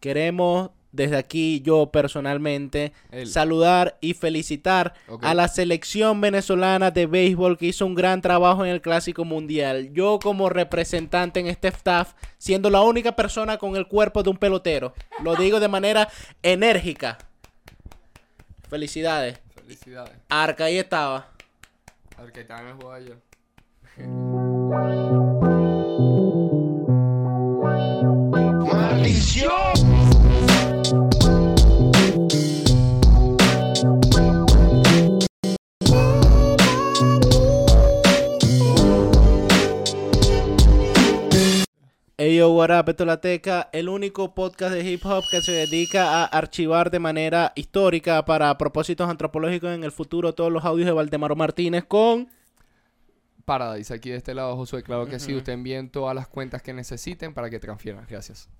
queremos desde aquí yo personalmente Él. saludar y felicitar a la selección venezolana de béisbol que hizo un gran trabajo en el Clásico Mundial. Yo como representante en este staff, siendo la única persona con el cuerpo de un pelotero, lo digo de manera enérgica. Felicidades. Felicidades. Arca ahí estaba. A ver qué tal me jugó ayer. Hey yo, what up, esto es La Teca, el único podcast de hip hop que se dedica a archivar de manera histórica para propósitos antropológicos en el futuro todos los audios de Valdemaro Martínez con... Paradise, aquí de este lado, Josué. Claro que sí, usted envíen todas las cuentas que necesiten para que transfieran. Gracias.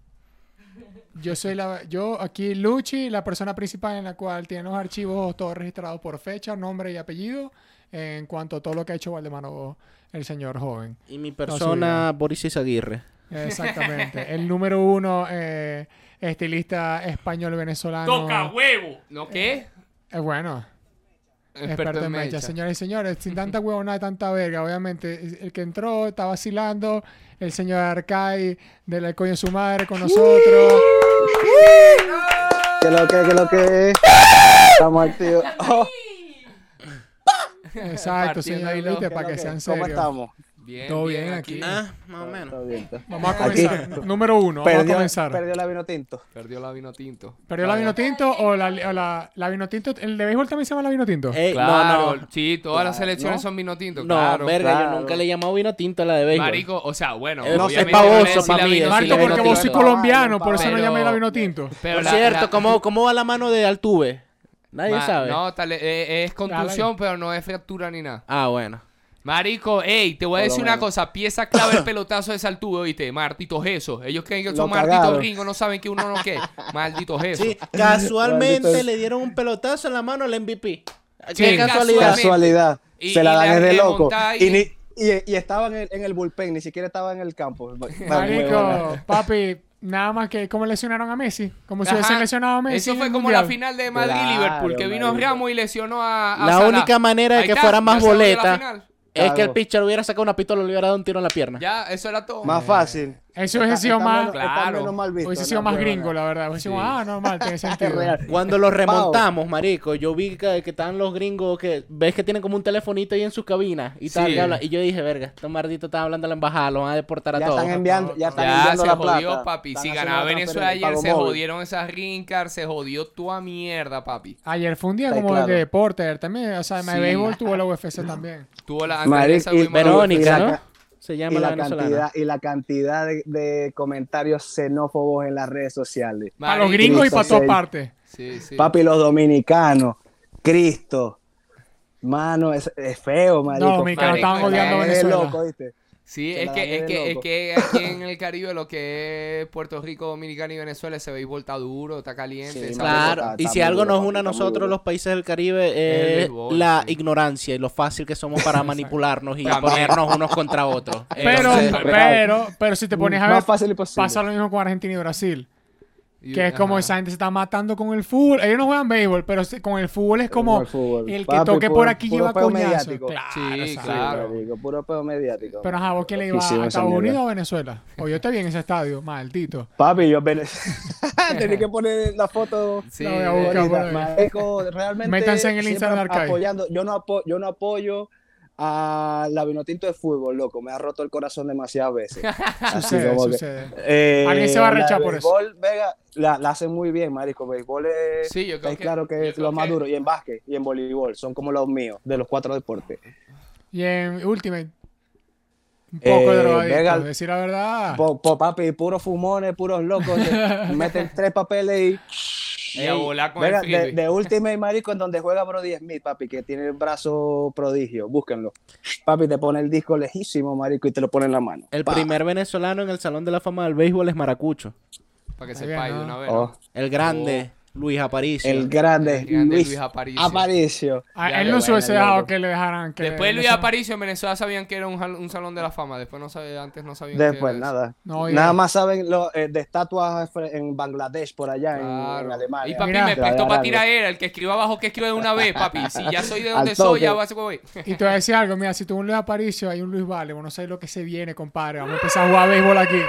Yo soy la, yo aquí Luchi, la persona principal en la cual tiene los archivos todos registrados por fecha, nombre y apellido en cuanto a todo lo que ha hecho Valdemaro, el señor joven. Y mi persona, Boris Izaguirre. Exactamente. el número uno eh, estilista español venezolano. huevo! ¿No qué? Es bueno. Experto en mecha. Señores y señores, sin tanta huevona y tanta verga, obviamente. El que entró está vacilando. El señor Arcai de la coño de su madre con nosotros. ¿Qué lo que, qué lo que? Estamos activos. Oh, Exacto, señor. ¿qué Para que que? sean ¿Cómo serios. estamos? Bien, Todo bien aquí. Ah, más o menos. Todo bien. todo. Vamos a Aquí. comenzar. Número uno, vamos a Perdió, comenzar. perdió la vino tinto. Perdió la vino tinto. ¿Perdió la vino tinto o la, o la, la vino tinto? ¿El de béisbol también se llama la vino tinto? Ey, Claro, no, no. sí, todas las selecciones ¿no? son vino tinto. No, claro. verga, claro. yo nunca le he llamado vino tinto a la de béisbol. Marico, o sea, bueno, Eh, no obviamente sé, pavoso decís pa' la mí Marco, porque vos sois colombiano, por eso no llamé la vino tinto. pero Por cierto, ¿cómo, ¿cómo va la mano de Altuve? Nadie Ma- sabe. No, tal, eh, es contusión, pero no es fractura ni nada. Ah, bueno. Marico, ey, te voy a decir una cosa. Pieza clave el pelotazo de Saltudo, ¿viste? Malditos esos. Ellos creen que son malditos gringos, no saben que uno no qué. Malditos esos. Sí, casualmente Maldito- le dieron un pelotazo en la mano al MVP. Sí, Qué casualidad. Casualidad. Y- Se la dan de loco. y- Y, ni, y, y estaba en el, en el bullpen, ni siquiera estaba en el campo. Marico, papi, nada más que como lesionaron a Messi. Como si hubiesen lesionado a Messi. Eso fue como la final de Claro, Madrid-Liverpool, que vino. Ramos y lesionó a, a La Salah. única manera de que está, fuera más boleta final. Es que el pitcher hubiera sacado una pistola y le hubiera dado un tiro en la pierna. Ya, eso era todo. Más fácil. Eso hubiese sido Está más. Claro. menos mal visto, Hubiese ¿no? sido más gringo, la verdad. Hubiese sido, Sí. ah, normal, tiene sentido. real. Cuando lo remontamos, marico, yo vi que, que estaban los gringos que ves que tienen como un telefonito ahí en sus cabinas y tal, Sí. habla- y yo dije, verga, estos malditos están hablando a la embajada, lo van a deportar a Ya todos. están enviando, ya están Ya enviando se la jodió, plata. papi. Están Si ganaba la Venezuela ayer, se móvil. jodieron esas rincas, se jodió toda mierda, papi. Ayer fue un día Está como claro. de deporte también. O sea, en Sí. el béisbol tuvo la UFC también. Tuvo la Verónica, ¿no? Se Y llama la, la, venezolana. cantidad, y la cantidad de, de comentarios xenófobos en las redes sociales. Para los gringos y para todas partes. Sí, sí. Papi, los dominicanos, Cristo. Mano, es, es feo, marico. los dominicanos estaban la odiando a Venezuela. loco, ¿viste? Sí, es que, es, que, es que aquí en el Caribe lo que es Puerto Rico, Dominicana y Venezuela, ese béisbol está duro, está caliente. Sí, Claro, Está- y si algo duro, nos une a nosotros, los países del Caribe, es béisbol, la sí. ignorancia y lo fácil que somos para manipularnos y ponernos unos contra otros. Pero, Entonces, pero, pero si te pones a ver, Más fácil pasa lo mismo con Argentina y Brasil. Y- Que es como ajá. esa gente se está matando con el fútbol. Ellos no juegan béisbol, pero se- con el fútbol es como el fútbol. el que Papi, toque puro- por aquí puro lleva peo coñazo. mediático. Claro, Sí, exacto. claro. Marico, puro pedo mediático. Pero ajá, ¿vos quién le iba a Estados. Unidos o Venezuela? O yo te vi en ese estadio, maldito. Papi, yo tenía que poner la foto. Sí, La voy a buscar. Marico, realmente Métanse en el Instagram apoyando. Yo no, apo- yo no apoyo a la Vinotinto de fútbol, loco. Me ha roto el corazón demasiadas veces. Así Sucede, como que-. Eh, Alguien se va a rechar por eso. Vega, la, la hacen muy bien, marico. Béisbol es, Sí, yo creo es que- claro yo que es creo lo más que- duro. Y en básquet y en voleibol son como los míos, de los cuatro deportes. Y en Ultimate, un poco Eh, de drogadicto, Vega- decir la verdad. Po, po- papi, puros fumones, puros locos. meten tres papeles y. Y a volar con Venga, el de, de Ultimate Marico en donde juega Brody Smith, papi, que tiene el brazo prodigio, búsquenlo. Papi, te pone el disco lejísimo, marico, y te lo pone en la mano. el Pa. primer venezolano en el Salón de la Fama del Béisbol es Maracucho. Para que bien, de una vez. Oh. El grande. Luis Aparicio. El grande, El grande Luis, Luis Aparicio. Aparicio. A Ya él no se hubiese dejado que le dejaran que Después Luis. Aparicio en Venezuela sabían que era un, salón de la fama. Después no sabía, antes no sabían Después, que nada. No, Nada más saben lo, eh, de estatuas en Bangladesh, por allá, en- Claro. en, Alemania. Y papi Mira. me prestó para algo. tirar era el que escriba abajo que escribe de una vez, papi. Si ya soy de donde soy, ya va a ser güey. Y te voy a decir algo, mira, si tú un Luis Aparicio, hay un Luis Vale, vos no sabes lo que se viene, compadre. Vamos a empezar a jugar béisbol aquí.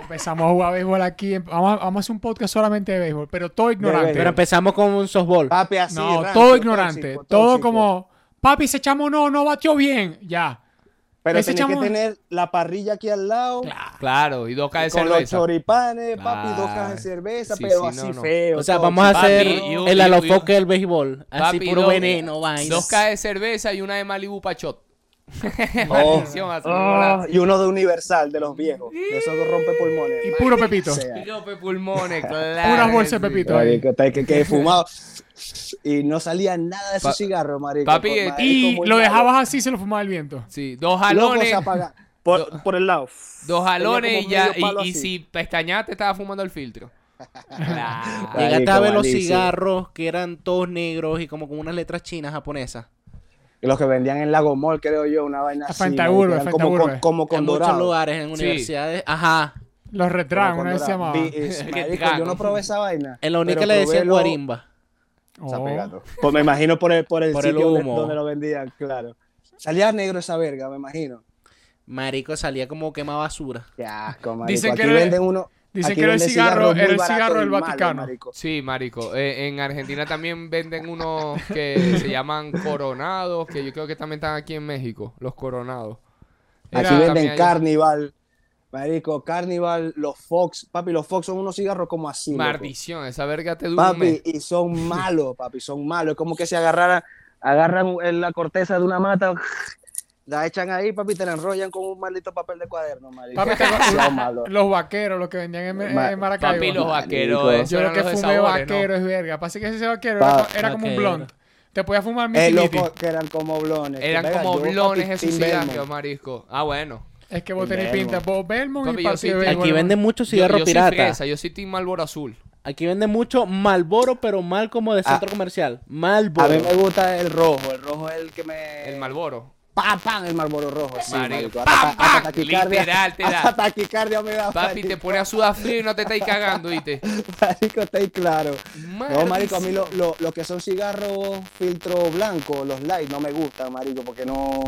Empezamos a jugar béisbol aquí. em- Vamos a, vamos a hacer un podcast solamente de béisbol, pero todo ignorante. Pero empezamos con un softball. Papi, así. no, todo ignorante. tóxico, todo tóxico. como, papi, se echamos no, no batió bien. Ya. Pero ese chamo- que tener la parrilla aquí al lado. Claro, y dos cajas de Con los cerveza. choripanes, papi, dos cajas de cerveza, sí, pero sí, así no, no. feo. O sea, todo vamos a Papi, hacer un- el alofoque del béisbol. Así Papi, puro dos- veneno, vaina. Dos cajas de cerveza y una de Malibu Pachot. Oh, oh, como y uno de universal de los viejos. De esos que rompe pulmones. Y puro pepito. sea. Rompe pulmones, claro. Puras bolsas que de pepito ahí. Está que, que fumado. Y no salía nada de esos Pa- cigarros, marico. Papi, Por- marico, Y lo malo. dejabas así, se lo fumaba el viento. Sí, dos jalones. Por, por el lado. Dos jalones y ya. Y, y si pestañaste, estaba fumando el filtro. Claro. Llegaste a ver los cigarros que eran todos negros y como con unas letras chinas japonesas. Los que vendían en Lago Mall, creo yo, una vaina A así. Fanta marico, Urbe, eran Fanta como, con, como con en muchos lugares, en Sí. universidades. Ajá. Los retragan, Como una vez se llamaba. Vi- es- Qué marico, yo no probé esa vaina. En la única le decían lo- guarimba. Está Oh. pegando. Pues me imagino por el, por el Por sitio donde- humo. donde lo vendían, claro. Salía negro esa verga, me imagino. Marico salía como quema basura. Qué asco, marico. Dicen que aquí era- venden uno. Dicen que era el cigarro- era el cigarro del Vaticano. marico. Sí, marico. Eh, en Argentina también venden unos que se llaman coronados, que yo creo que también están aquí en México, los coronados. Aquí Era- venden Carnival. Marico, Carnival, los Fox. Papi, los Fox son unos cigarros como así. loco. Maldición, esa verga te dura Papi, y son malos, papi, son malos. Es como que se agarraran, agarran en la corteza de una mata, la echan ahí, papi, te la enrollan con un maldito papel de cuaderno, marico. Papi. Los vaqueros, los que vendían en, Ma- en Maracaibo. Papi, los Marico. vaqueros, esos Yo lo eran que fumé sabores, ¿no? es verga. Pasa que ese vaquero Pa- era, co- era como un blunt. Te podías fumar Eh, miti miti. loco, que eran como blones. Eran como yo, papi, blones esos cigarros, marisco. Ah, bueno. Es que vos tenés pinta. Vos Belmont Papi, y yo béisbol, Aquí venden muchos Yo, cigarros yo soy pirata. fresa, yo soy Team Malboro Azul. Aquí venden mucho Malboro, pero mal como de centro comercial. A Malboro. mí me gusta el rojo, el rojo es el que me... El Malboro. ¡Pam, pam! El Marlboro rojo, sí, Marico, Literal, te da. hasta taquicardia me da, Papi, te pone a sudar frío y no te estáis cagando, ¿viste? Marico, está ahí claro. No, marico, a mí lo, lo, lo que son cigarros filtro blanco, los light, no me gustan, marico, porque no,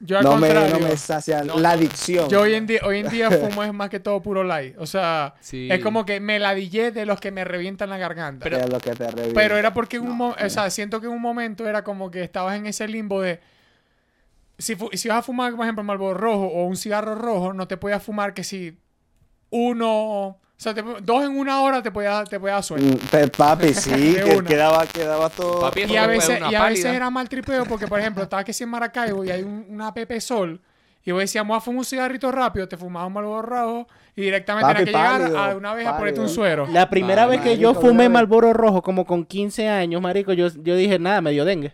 Yo al no, me, no me sacian No. la adicción. Yo hoy en día, hoy en día fumo es más que todo puro light. O sea, Sí. es como que me ladillé de los que me revientan la garganta. Pero- Pero, es lo que te revienta. era porque en un mo- o sea, siento que en un momento era como que estabas en ese limbo de si, fu- si vas a fumar, por ejemplo, Marlboro rojo o un cigarro rojo, no te podías fumar que si uno, o sea, te- dos en una hora te podía, te podía dar sueño. Mm, Papi, sí, que quedaba, quedaba todo. Papi, Y a, veces, y a veces era mal tripeo porque, por ejemplo, estaba que si en Maracaibo y hay un- una Pepe Sol y vos decías, vamos a fumar un cigarrito rápido, te fumabas un Marlboro rojo y directamente Papi, tenías que llegar pálido, a una vez a ponerte un suero. La primera Ah, vez que yo marico, fumé una vez- Malboro rojo, como con 15 años, marico, yo, yo dije, nada, me dio dengue.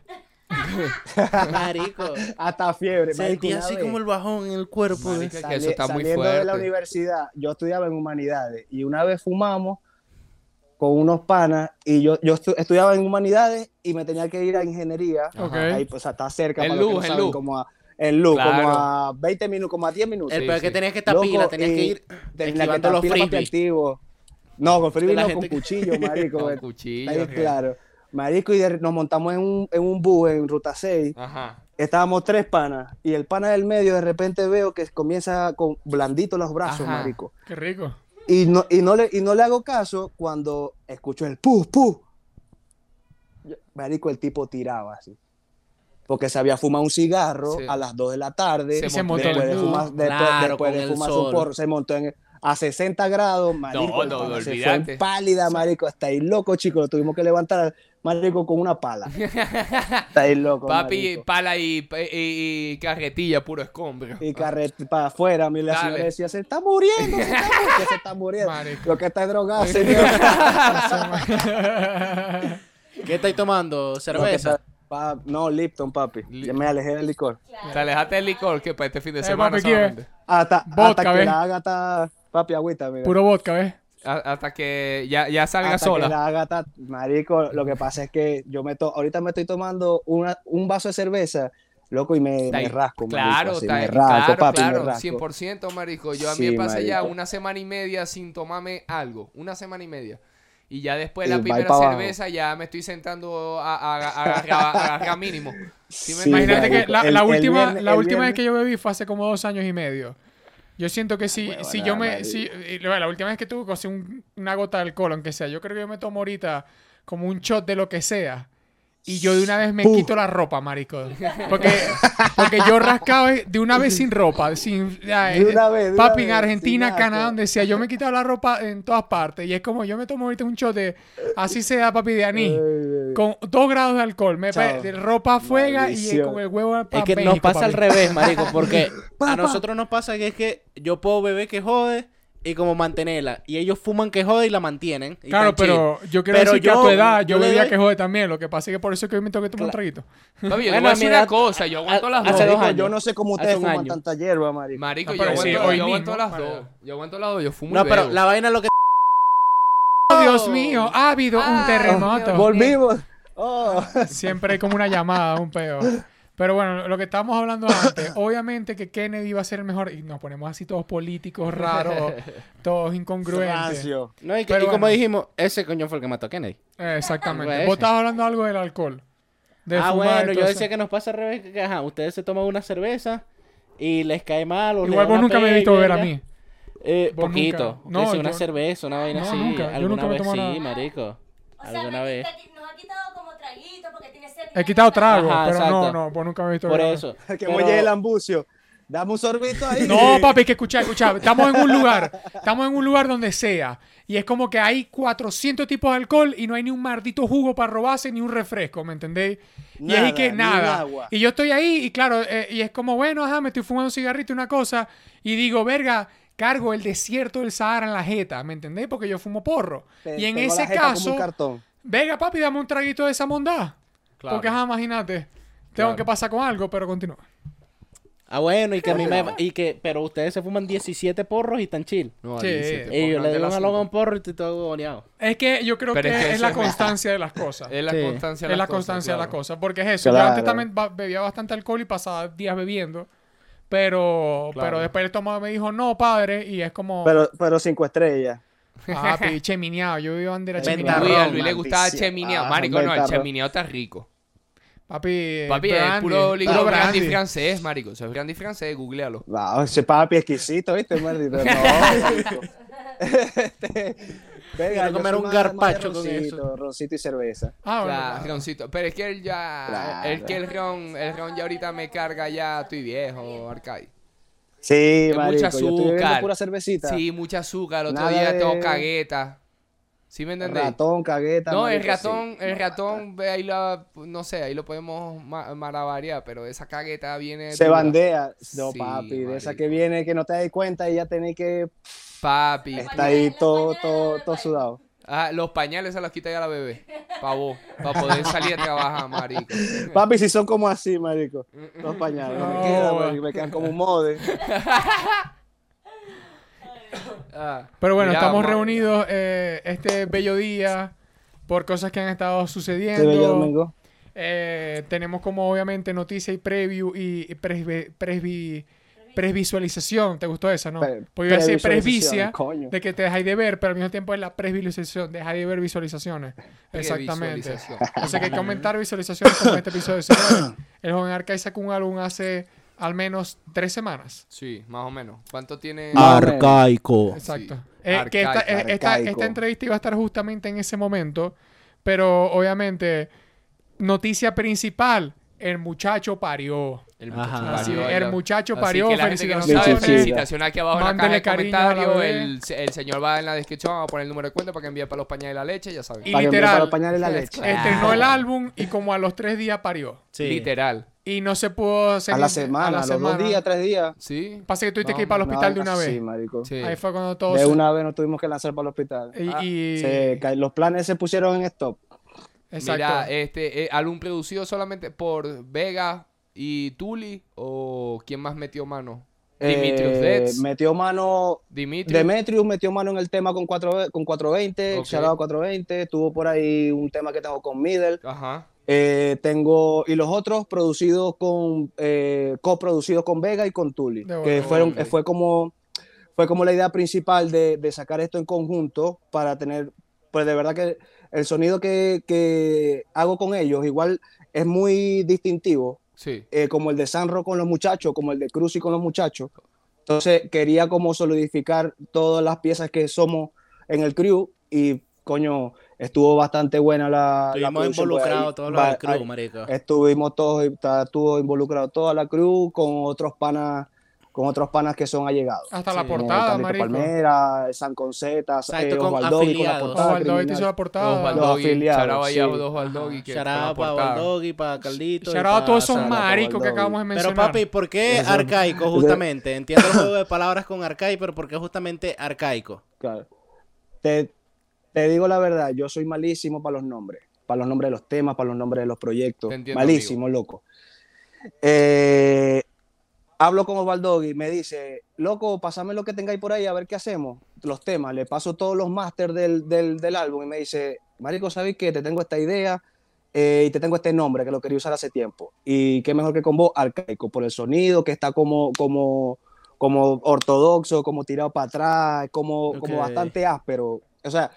marico. Hasta fiebre. marico, Sentí una así vez. como el bajón en el cuerpo. de- Marica, que Sali- eso está muy saliendo de la universidad, yo estudiaba en humanidades y una vez fumamos con unos panas y yo, yo estu- estudiaba en humanidades y me tenía que ir a ingeniería. Ok. Ahí, pues, está cerca. En para los que luz, no en saben, luz. Como a, en luz, Claro. como a 20 minutos, como a 10 minutos. El Sí, peor es que tenías que estar Loco, pila, tenías que ir tenía que esquivando estar los pila, activo. No, con frisbee no, con que- cuchillo, marico. Con eh, cuchillo. está ahí que- claro. Marico, y de- nos montamos en un, en un bus en ruta 6 Ajá. estábamos tres panas y el pana del medio de repente veo que comienza con blandito los brazos, Ajá. marico. Qué rico. Y no, y, no le, y no le hago caso cuando escucho el pu, pu. Marico, el tipo tiraba así. Porque se había fumado un cigarro Sí. a las 2 de la tarde. Se se montó después en de el fumar, bus. después, Claro, después con de el fumar sol. su porro, se montó en, a 60 grados, marico. el no, pana se fue pálida, marico. Está ahí loco, chico. Lo tuvimos que levantar, marico, con una pala. Está ahí loco, Papi, marico. pala y, y, y carretilla, puro escombro. y carrete para afuera. Mi la señora decía, se está muriendo, se está muriendo. se está muriendo. Marico. Lo que está es drogado, señor. ¿Qué estáis tomando? ¿Cerveza? Pa- no, Lipton, papi. Li- Ya me alejé del licor. Te alejaste del licor que para este fin de Eh, semana papi. Hasta, Vodka, hasta que ¿ves? la haga está... Papi, agüita, mira. Puro vodka, ¿ves? A- hasta que ya, ya salga Hasta que sola. la haga ta- marico, lo que pasa es que yo me to ahorita me estoy tomando una, un vaso de cerveza, loco, y me, me rasco, marico, Claro, así, está me rasco, claro, papi, me claro, rasco. 100%, marico. Yo a mí Sí, me pasé ya marico. una semana y media sin tomarme algo, una semana y media. Y ya después de la primera abajo. cerveza ya me estoy sentando a, a, a- a agarrar- mínimo. ¿Sí me Sí? Imagínate que marico. la, El- la el última, viernes- la última vez que yo bebí fue hace como dos años y medio. Yo siento que si, si yo me... Si, luego, la última vez que tuve cosí un- una gota de alcohol, aunque sea, yo creo que yo me tomo ahorita como un shot de lo que sea. Y yo de una vez me Puf. quito la ropa, marico. Porque, porque yo rascaba de una vez sin ropa. Sin, ay, De una vez, de una papi, en vez, Argentina, Canadá, donde sea, yo me quitaba la ropa en todas partes. Y es como yo me tomo ahorita un shot de, así sea, papi, de anís. Ay, Con dos grados de alcohol. Me de ropa fuega y con el huevo pa' Es que nos México, pasa al papi. revés, marico, porque a nosotros nos pasa que es que yo puedo beber que jode y como mantenerla. Y ellos fuman que jode y la mantienen. y Claro, chill. pero yo quiero Pero decir que a yo- tu edad yo, bebía doy- que jode también. Lo que pasa es que por eso es que hoy me tengo que tomar un Cla- traguito. Papi, yo te Bueno, voy a decir una cosa, yo aguanto a- las hace dos. Marico, yo no sé cómo ustedes un fuman año. tanta hierba, marico. Marico, No, yo pero sí, aguanto, hoy yo aguanto las para- dos. Yo aguanto las dos, yo fumo y No, pero la vaina lo que... ¡Oh, Dios mío! Ha habido un Ah, terremoto. Volvimos. Oh. Siempre hay como una llamada, un peo. Pero bueno, lo que estábamos hablando antes, obviamente que Kennedy iba a ser el mejor, y nos ponemos así todos políticos raros, todos incongruentes. No, y, que- Pero y como dijimos, ese coño fue el que mató a Kennedy. Eh, exactamente. Vos estabas hablando algo del alcohol. De ah, fumar bueno, yo eso. decía que nos pasa al revés, que ajá, ustedes se toman una cerveza y les cae mal o Igual vos nunca me has visto beber a mí. Eh, poquito. nunca. No, No, una cerveza, una vaina No, así. nunca. Yo Alguna nunca me vez sí, nada. marico. O sea, Alguna vez. Ha quitado como traguito porque tiene sed. He quitado trago, Ajá, pero no, exacto. no, vos nunca me has visto Por eso. Que Pero- molle el ambucio. Dame un sorbito ahí. No, papi, que escuchar, escuchar. Estamos en un lugar, estamos en un lugar donde sea. Y es como que hay 400 tipos de alcohol y no hay ni un maldito jugo para robarse ni un refresco, ¿me entendéis? y es que nada. agua. Y yo estoy ahí y claro, eh, y es como, bueno, ajá, me estoy fumando un cigarrito y una cosa. Y digo, verga, cargo el desierto del Sahara en la jeta, ¿me entendéis? Porque yo fumo porro. Te- y en ese caso, cartón. Venga, papi, dame un traguito de esa mondad. Claro. Porque, ajá, imagínate. Tengo Claro. que pasar con algo, pero continúa. Ah, bueno, y que a mí me... Y que... Pero ustedes se fuman 17 porros y tan chill. No, Sí. dice, te Y yo le de doy un las jalón a un porro y estoy todo goneado. Es que yo creo que es es, que la es- constancia de las cosas. Es la Sí. constancia de es las la cosas, constancia de la claro. cosa. Porque es eso. Claro. Yo antes también bebía bastante alcohol y pasaba días bebiendo. Pero, Claro. pero después el estómago me dijo, no, padre. Y es como, Pero, pero cinco estrellas. Ah, pi, chemineado. Yo vivo bandera chemineado. Luis, a Luis le gustaba chemineado. Ah, Marico, no, el chemineado está rico. Papi, Papi, es brandy, puro brandy brandy. francés, marico. Eso es brandy francés, googlealo. Wow, ese papi exquisito, ¿viste, maldito? No, marico. Este, venga, Quiero comer un gazpacho con roncito, eso. Roncito y cerveza. Ah, bueno, Claro, claro. roncito. Pero es que él ya. Claro. Es que el ron, el ron ya ahorita me carga ya, estoy viejo, Arcai. Sí, marico. mucha Yo azúcar. pura cervecita. Sí, mucha azúcar. Otro Nada día de- tengo cagueta. ¿Sí me entendéis? Ratón, cagueta. No, el ratón, sí. el ratón, ve ahí la, no sé, ahí lo podemos ma- maravariar, pero esa cagueta viene. Se dura. bandea. No, Sí, papi, de esa que viene que no te das cuenta y ya tenés que Papi. estar ahí todo, todo, todo sudado. Ah, los pañales se los quita ya la bebé. Pa' vos. Para poder salir a trabajar, marico. Papi, si son como así, marico. Los pañales. No, No, me quedan, güey. marico, me quedan como un mode. Ah, Pero bueno, estamos reunidos eh, este bello día por cosas que han estado sucediendo. Este bello domingo. Eh, tenemos como obviamente noticia y preview y presvi- presvisualización. ¿Te gustó esa, no? Pre- Porque iba a decir previsualización, presbicia coño. de que te dejáis de ver, pero al mismo tiempo es la presvisualización, dejáis de ver visualizaciones. Exactamente. Previsualización. Así que hay que aumentar visualizaciones como este episodio. Señores, el joven Arcai sacó un álbum hace al menos tres semanas. Sí, más o menos. ¿Cuánto tiene? O Arcaico. Exacto. Sí. Eh, que esta, Arcaico, eh, esta- arcaico. esta entrevista iba a estar justamente en ese momento, pero obviamente, noticia principal, el muchacho parió. El muchacho parió, el muchacho Así parió, que la gente que no felicitaciones. sabe, felicitaciones aquí abajo en la caja de comentarios. El, el señor va en la descripción, va a poner el número de cuenta para que envíe para los pañales y la leche, ya saben. Y Para literal, para los pañales la leche. Claro. Estrenó el álbum y como a los tres días parió. Sí. Literal. Y no se pudo hacer A la semana, a, la los semana. dos días, tres días. Sí. Pasa que tuviste No, que ir para el no, hospital de una Sí, vez. marico. Sí. Ahí fue cuando todo De una vez nos tuvimos que lanzar para el hospital. Y, Ah, y- Se ca- los planes se pusieron en stop. Exacto. Mira, este eh, álbum producido solamente por Vega y Tuli o quién más metió mano. Dimitrius Eh, Dets. metió mano Dimitri. Demetrius metió mano en el tema con, 4, con 420, Ok. shout out 420, tuvo por ahí un tema que tengo con Middle, Ajá. eh, tengo, y los otros producidos con, eh, coproducidos con Vega y con Tuli, que bueno. fueron, fue como, fue como la idea principal de, de sacar esto en conjunto para tener, pues de verdad que el sonido que, que hago con ellos igual es muy distintivo, Sí. eh, como el de Sanro con los muchachos, como el de Cruz y con los muchachos. Entonces quería como solidificar todas las piezas que somos en el crew y coño, estuvo bastante buena la, Estuvimos pues, involucrados todos los crew, ahí marico. Estuvimos todos, estuvo involucrado toda la crew con otros panas, con otros panas que son allegados. Hasta Sí, la portada, Carlito marico. Palmera, San Conceta, eh, con Osvaldo con la afiliados. portada. Osvaldo te hizo la portada. Osvaldo Los Doggy. afiliados, Shout out ahí a sí. fue la para. Doggy, para Carlito. y Shout out a todos esos maricos que acabamos de Pero mencionar. papi, ¿por qué Eso- arcaico justamente? Entiendo el juego de palabras con arcaico, pero ¿por qué justamente arcaico? Claro. Te, te digo la verdad, yo soy malísimo para los nombres, para los nombres de los temas, para los nombres de los proyectos. Entiendo, malísimo, loco. Eh, hablo con Osvaldo y me dice, loco, pásame lo que tengáis por ahí a ver qué hacemos. Los temas, le paso todos los másters del, del, del álbum y me dice, Marico, ¿sabes qué? Te tengo esta idea eh, y te tengo este nombre que lo quería usar hace tiempo. Y qué mejor que con vos, arcaico, por el sonido que está como, como, como ortodoxo, como tirado para atrás, como, como bastante áspero. O sea,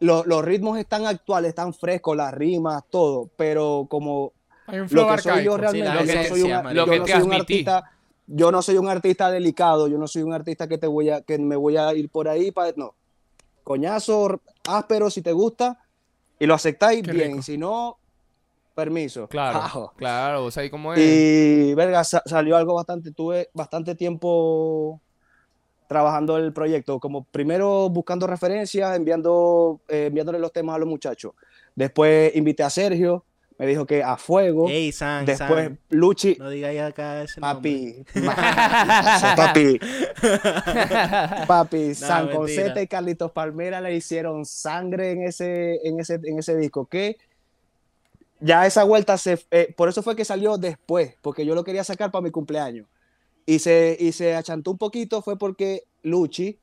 lo- los ritmos están actuales, están frescos, las rimas, todo, pero como Hay un flow lo que soy yo arcaico. Sí, la realmente, yo no soy un, esencia, yo Lo que no te soy un artista, yo no soy un artista delicado, yo no soy un artista que te voy a, que me voy a ir por ahí para, no, coñazo áspero si te gusta y lo aceptáis Qué bien, rico. si no, permiso. Claro, Ajo. claro, o sea, ¿y cómo es? Y verga, sa- salió algo bastante, tuve bastante tiempo trabajando el proyecto, como primero buscando referencias, enviando, eh, enviándole los temas a los muchachos. Después invité a Sergio, me dijo que a fuego. Ey, San, Después San, Luchi, No digáis acá ese nombre. papi, papi, papi, San mentira. Conceta y Carlitos Palmera le hicieron sangre en ese, en ese, en ese disco. Que ya esa vuelta se, eh, por eso fue que salió después, porque yo lo quería sacar para mi cumpleaños. Y se, y se achantó un poquito fue porque Luchi,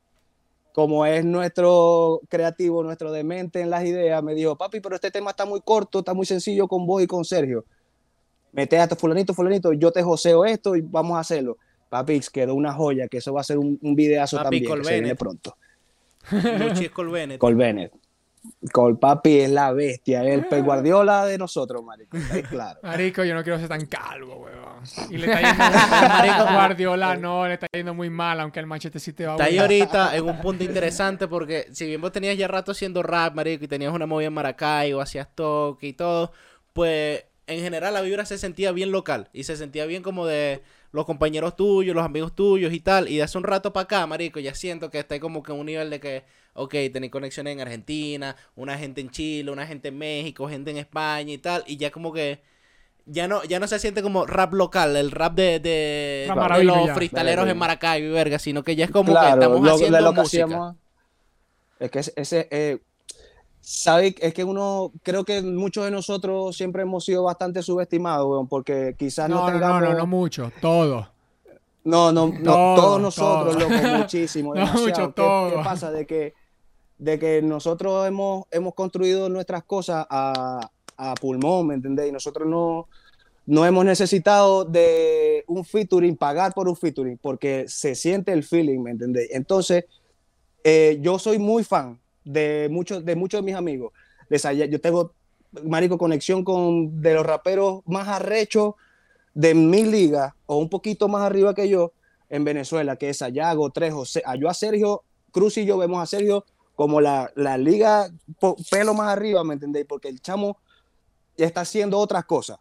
como es nuestro creativo, nuestro demente en las ideas, me dijo, papi, pero este tema está muy corto, está muy sencillo con vos y con Sergio. Mete a esto, fulanito, fulanito, yo te joseo esto y vamos a hacerlo. Papi, quedó una joya, que eso va a ser un, un videazo Papi, también, que se viene pronto. Luchi es Col Bennett. Col Papi es la bestia, es el Pep Guardiola de nosotros, marico. Claro. Marico, yo no quiero ser tan calvo, weón. Y le está yendo Marico Guardiola, no, le está yendo muy mal, aunque el machete sí te va a Está ahí ahorita en un punto interesante porque si bien vos tenías ya rato haciendo rap, marico, y tenías una movida en Maracaibo, hacías toque y todo, pues en general la vibra se sentía bien local y se sentía bien como de los compañeros tuyos, los amigos tuyos y tal. Y de hace un rato para acá, marico, ya siento que está como que en un nivel de que, ok, tenéis conexiones en Argentina, una gente en Chile, una gente en México, gente en España y tal. Y ya como que ya no, ya no se siente como rap local, el rap de, los freestaleros en. Maracaibo y verga, sino que ya es como Claro, que estamos lo- haciendo lo que música. hacíamos- es que ese, ese, eh, sabe, es que uno, creo que muchos de nosotros siempre hemos sido bastante subestimados, weón, porque quizás no, No, no, no, tengamos... no, no mucho, todo. No, no, no, Todo, todos nosotros, todo. loco, muchísimo. No, mucho, ¿Qué- todo. ¿Qué, pasa? De que, de que nosotros hemos, hemos construido nuestras cosas a, a pulmón, ¿me entendés? Y nosotros no, no hemos necesitado de un featuring, pagar por un featuring, porque se siente el feeling, ¿me entendés? Entonces, eh, yo soy muy fan de muchos de, muchos de mis amigos. Yo tengo, marico, conexión con de los raperos más arrechos de mi liga o un poquito más arriba que yo en Venezuela, que es Sayago, Trejo. Yo a Sergio Cruz y yo vemos a Sergio como la, la liga pelo más arriba, ¿me entendéis? Porque el chamo está haciendo otras cosas.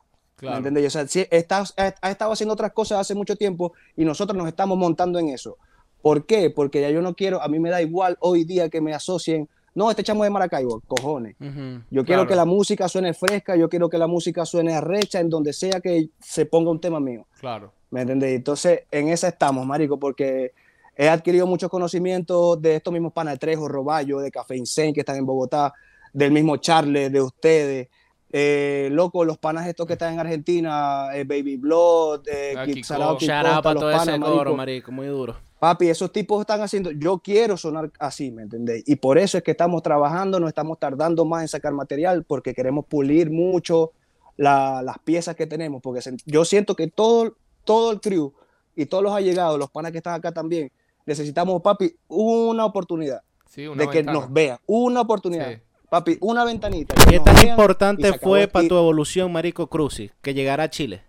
¿Me entendéis? O sea, está- ha estado haciendo otras cosas hace mucho tiempo y nosotros nos estamos montando en eso. ¿Por qué? Porque ya yo no quiero, a mí me da igual hoy día que me asocien, no, este chamo es de Maracaibo, cojones. Yo quiero Claro. que la música suene fresca, yo quiero que la música suene arrecha en donde sea que se ponga un tema mío. Claro. ¿Me entendéis? Entonces, en esa estamos, marico, porque he adquirido muchos conocimientos de estos mismos panas de Trejo, Roballo, de Café Insane, que están en Bogotá, del mismo Charles, de ustedes, eh, loco, los panas estos que están en Argentina, eh, Baby Blood, eh, Kiko. Sarao, Costa, para todo ese coro, marico. marico, muy duro. Papi, esos tipos están haciendo, yo quiero sonar así, ¿me entendéis? Y por eso es que estamos trabajando, no estamos tardando más en sacar material, porque queremos pulir mucho la- las piezas que tenemos, porque se- yo siento que todo, todo el crew y todos los allegados, los panas que están acá también, necesitamos, papi, una oportunidad Sí, una de que nos vean, una oportunidad. Sí. Papi, una ventanita. ¿Qué tan importante fue para tu evolución, marico Cruci, que llegara a Chile?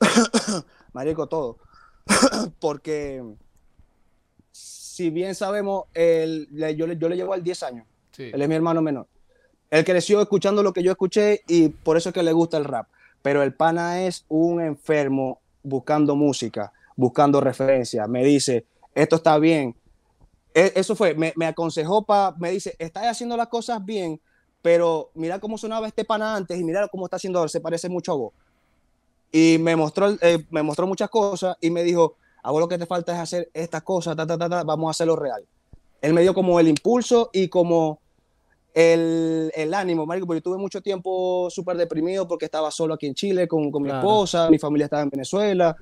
Marico, todo. porque si bien sabemos, el- le- yo, le- yo le llevo al 10 años. Sí. Él es mi hermano menor. Él creció escuchando lo que yo escuché y por eso es que le gusta el rap. Pero el pana es un enfermo buscando música, buscando referencias. Me dice, esto está bien. E- Eso fue, me, me aconsejó para, me dice, estás haciendo las cosas bien, pero mira cómo sonaba este pana antes y mira cómo está haciendo ahora, se parece mucho a vos. Y me mostró, eh, me mostró muchas cosas y me dijo, a vos lo que te falta es hacer estas cosas, ta, ta, ta, ta, vamos a hacerlo real. Él me dio como el impulso y como el, el ánimo, marico, porque yo tuve mucho tiempo súper deprimido porque estaba solo aquí en Chile con, con mi esposa, mi familia estaba en Venezuela.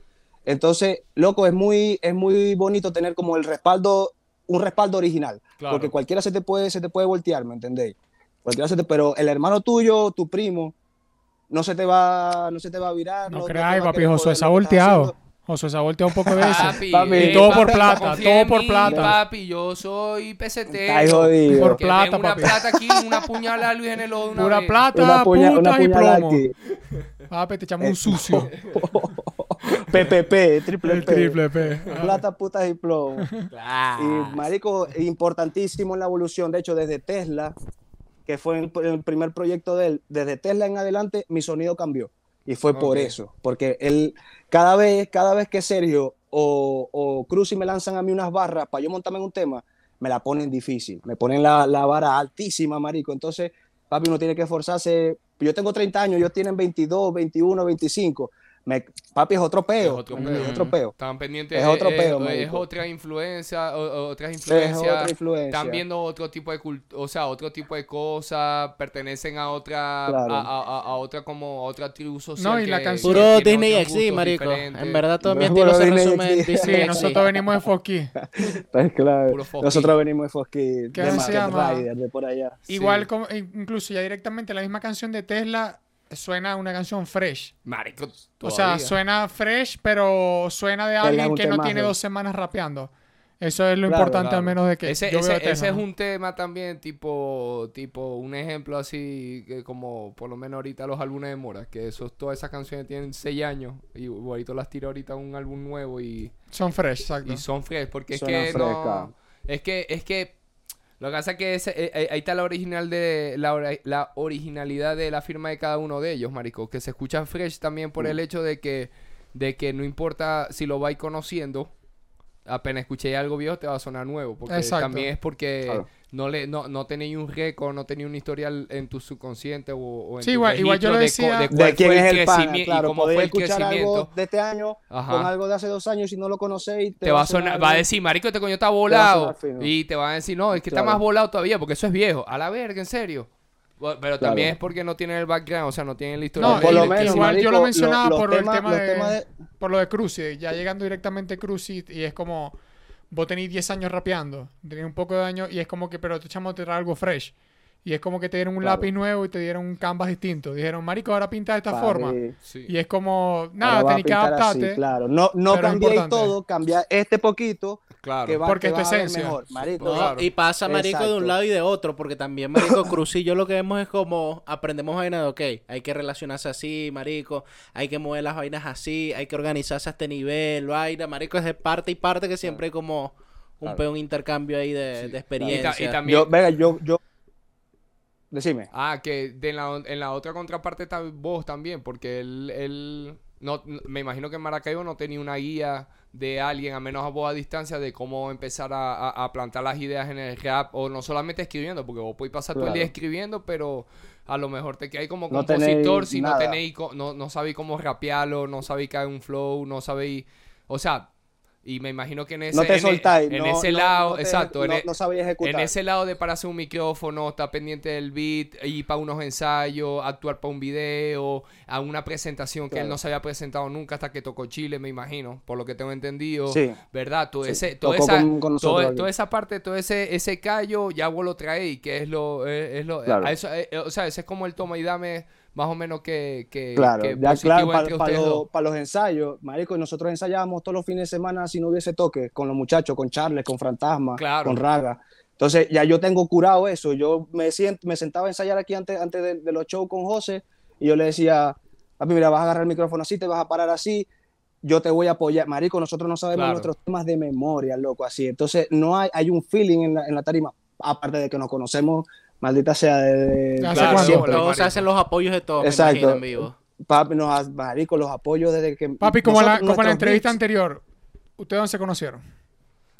Entonces, loco, es muy, es muy bonito tener como el respaldo, un respaldo original, Claro. porque cualquiera se te puede, se te puede voltear, ¿me entendéis? Cualquiera se te, pero el hermano tuyo, tu primo, no se te va, no se te va a virar. No te creáis, papi, Josué se ha volteado. Josué se ha volteado un poco de veces. Papi, Papi. eh, Y todo por plata, todo por mí, plata. Papi, yo soy jodido. Por plata, una papi. plata aquí, una puñalada a Luis en el una Pura vez. plata, Una, puña- una putas y puñalada plomo. aquí. Papi, te echamos un sucio. PPP, triple El P. triple P. Plata, putas y plomo. Y marico, importantísimo en la evolución. De hecho, desde Tesla, que fue el, el primer proyecto de él, desde Tesla en adelante, mi sonido cambió. Y fue por eso. Porque él, cada vez, cada vez que Sergio o, o Cruz me lanzan a mí unas barras para yo montarme en un tema, me la ponen difícil. Me ponen la, la vara altísima, marico. Entonces, papi, uno tiene que esforzarse. Yo tengo 30 años, ellos tienen 22, 21, 25. Me, papi, es otro peo. Es otro ¿me peo. entiendes? Es otro peo. Estaban pendientes. Es otro eh, peo, eh, es marico. otra influencia, o- otras Es influencias. otra influencia. Están viendo otro tipo de cult- o sea, otro tipo de cosas, pertenecen a otra, Claro. a, a- a- a otra como a otra tribu social. No, y la canción- Puro Disney XD, marico. diferentes. En verdad todo mi estilo se resume en. Disney Sí, nosotros venimos de Foki. Pues claro, Fosky. nosotros venimos de Fosky, ¿Qué de se Market llama? Rider, de por allá. Igual, Sí. como, incluso ya directamente la misma canción de Tesla suena una canción fresh. Marico, O sea, suena fresh, pero suena de alguien que no temazo. tiene dos semanas rapeando. Eso es lo Claro, importante, claro. al menos de que Ese, yo ese- es un tema también, tipo, tipo un ejemplo así, que como por lo menos ahorita los álbumes de Mora, que esos, todas esas canciones tienen 6 años y ahorita las tiro ahorita un álbum nuevo y, Son fresh, exacto. y son fresh, porque es Suenan que fresca. no... Es que, es que, lo que pasa es que ese- eh, eh, ahí está la original de, la, la originalidad de la firma de cada uno de ellos, marico, que se escuchan fresh también por el Mm. hecho de que, de que no importa si lo vais conociendo, apenas escuché algo viejo te va a sonar nuevo. Porque Exacto. también es porque Claro. no le no, no tenéis un récord, no tenéis un historial en tu subconsciente o, o en Sí, tu igual- igual yo lo de decía- de, quién fue es el el pana, crecimiento y claro, cómo fue el escuchar algo crecimiento. de este año Ajá. con algo de hace dos años y no lo conocéis. Te va a sonar, va a decir, marico, este coño está volado. Y te va a decir, no, es que está Claro. más volado todavía porque eso es viejo. A la verga, en serio. Bueno, Pero Claro. también es porque no tienen el background, o sea, no tienen la historia. No, por lo menos, igual yo marico, lo mencionaba los por el temas- tema los de, de- por lo de Cruci, ya llegando directamente a Cruci y es como vos tenéis 10 años rapeando, tenéis un poco de años y es como que pero tu chamo te trae algo fresh. Y es como que te dieron un Claro. lápiz nuevo y te dieron un canvas distinto. Dijeron, "Marico, ahora pinta de esta forma." Sí. Y es como, nada, tenés que así, adaptarte. claro. No, no cambiéis todo, cambia este poquito Claro. que va, Porque que es tu esencia. mejor. Marico, No, Claro. Y pasa, marico, de un lado y de otro, porque también, marico, Cruz y yo lo que vemos es como aprendemos vainas de, ok, hay que relacionarse así, marico, hay que mover las vainas así, hay que organizarse a este nivel, vaina, marico, es de parte y parte que siempre hay como un Claro. peón intercambio ahí de, Sí. de Y, experiencia. ta- y también. yo, venga, yo, yo, decime. Ah, que de la, en la otra contraparte está vos también, porque él, él no, me imagino que en Maracaibo no tenía una guía de alguien, a menos a vos a distancia, de cómo empezar a, a- a plantar las ideas en el rap, o no solamente escribiendo, porque vos podés pasar todo el día Claro. escribiendo, pero a lo mejor te quedáis como No compositor tenéis si no nada. tenéis, co- no, no sabéis cómo rapearlo, no sabéis que hay un flow, no sabéis, o sea, Y me imagino que en ese, No te en, e- soltáis. en no- ese no- lado, no te- exacto, en, e- no sabéis ejecutar. en ese lado de pararse un micrófono, estar pendiente del beat, ir para unos ensayos, actuar para un video, a una presentación que él no se había presentado nunca hasta que tocó Chile, me imagino, por lo que tengo entendido. Sí. ¿Verdad? Todo Sí, ese, toda, esa, con- con nosotros todo- toda esa parte, todo ese, ese callo, ya vos lo traéis, que es lo, es, es lo, Claro. a eso, eh, o sea, ese es como el toma y dame más o menos que, que, Claro, que ya claro, para dos. los ensayos, marico, nosotros ensayábamos todos los fines de semana si no hubiese toque, con los muchachos, con Charles, con Fantasma, Claro. con Raga. Entonces ya yo tengo curado eso, yo me, siento, me sentaba a ensayar aquí antes, antes de, de los shows con José y yo le decía, papi, mira, vas a agarrar el micrófono así, te vas a parar así, yo te voy a apoyar. Marico, nosotros no sabemos Claro. nuestros temas de memoria, loco, así. Entonces no hay, hay un feeling en la, en la tarima, aparte de que nos conocemos, maldita sea, de, ¿Hace Claro, siempre, Todos marico. hacen los apoyos de todos, me Exacto. imagino, en vivo. Papi, nos, marico, los apoyos desde que... Papi, como, la, nosotros- como la entrevista beats- anterior, ¿ustedes dónde se conocieron?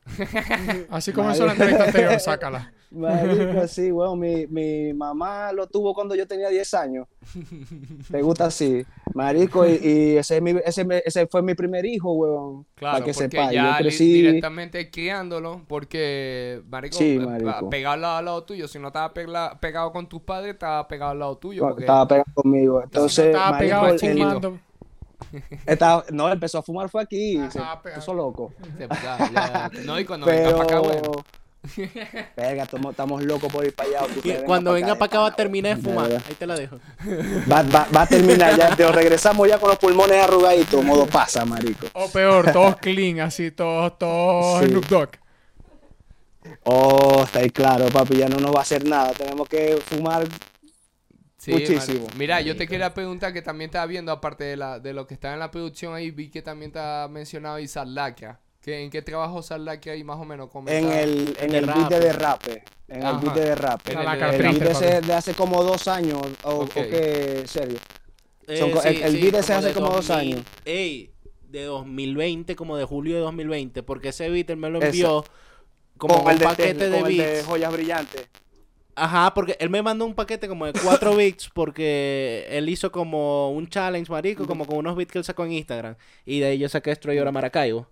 Así comenzó la entrevista anterior, sácala. Marico, sí, weón, mi, mi mamá lo tuvo cuando yo tenía 10 años. Me gusta así. Marico, y, y ese, es mi- ese, ese fue mi primer hijo, weón. Claro, para que porque sepa. ya Yo crecí. directamente criándolo, porque, marico, Sí, eh, marico. pegado al lado, al lado tuyo, si no estaba pegla- pegado con tus padres, estaba pegado al lado tuyo. Porque, Estaba pegado conmigo. Entonces, Estaba marico, pegado estaba- no, empezó a fumar fue aquí. Ah, se estaba pegado. puso loco. se- ya- ya- no, y cuando Pero. para acá, bueno. Verga, estamos, estamos locos por ir para allá. Cuando venga para acá va a terminar de fumar. Ahí te la dejo. Va, va- va a terminar ya. Te regresamos ya con los pulmones arrugaditos. Modo pasa, marico. O peor, todos clean, así, todos, todos Sí. Snoop. Oh, está ahí claro, papi. Ya no nos va a hacer nada. Tenemos que fumar Sí, Muchísimo. Mira, yo te quería preguntar que también estaba viendo, aparte de, la, de lo que está en la producción ahí, vi que también te ha mencionado Isaac ¿Que, ¿En qué trabajo Isaac Lacra ahí más o menos? en Comenta. el, en de el beat de derrape. En Ajá. el beat de derrape. En La el- beat ese de hace como dos años. O, Ok. o qué, serio. Eh, Son el- el beat ese hace de como dos 2000 años. Ey, de 2020, como de julio de 2020, porque ese beat él me lo envió como Con un el de, paquete de con el de beats. joyas brillantes. Ajá, porque él me mandó un paquete como de 4 beats porque él hizo como un challenge, marico, como con unos beats que él sacó en Instagram. Y de ahí yo saqué Destroyer a Maracaibo.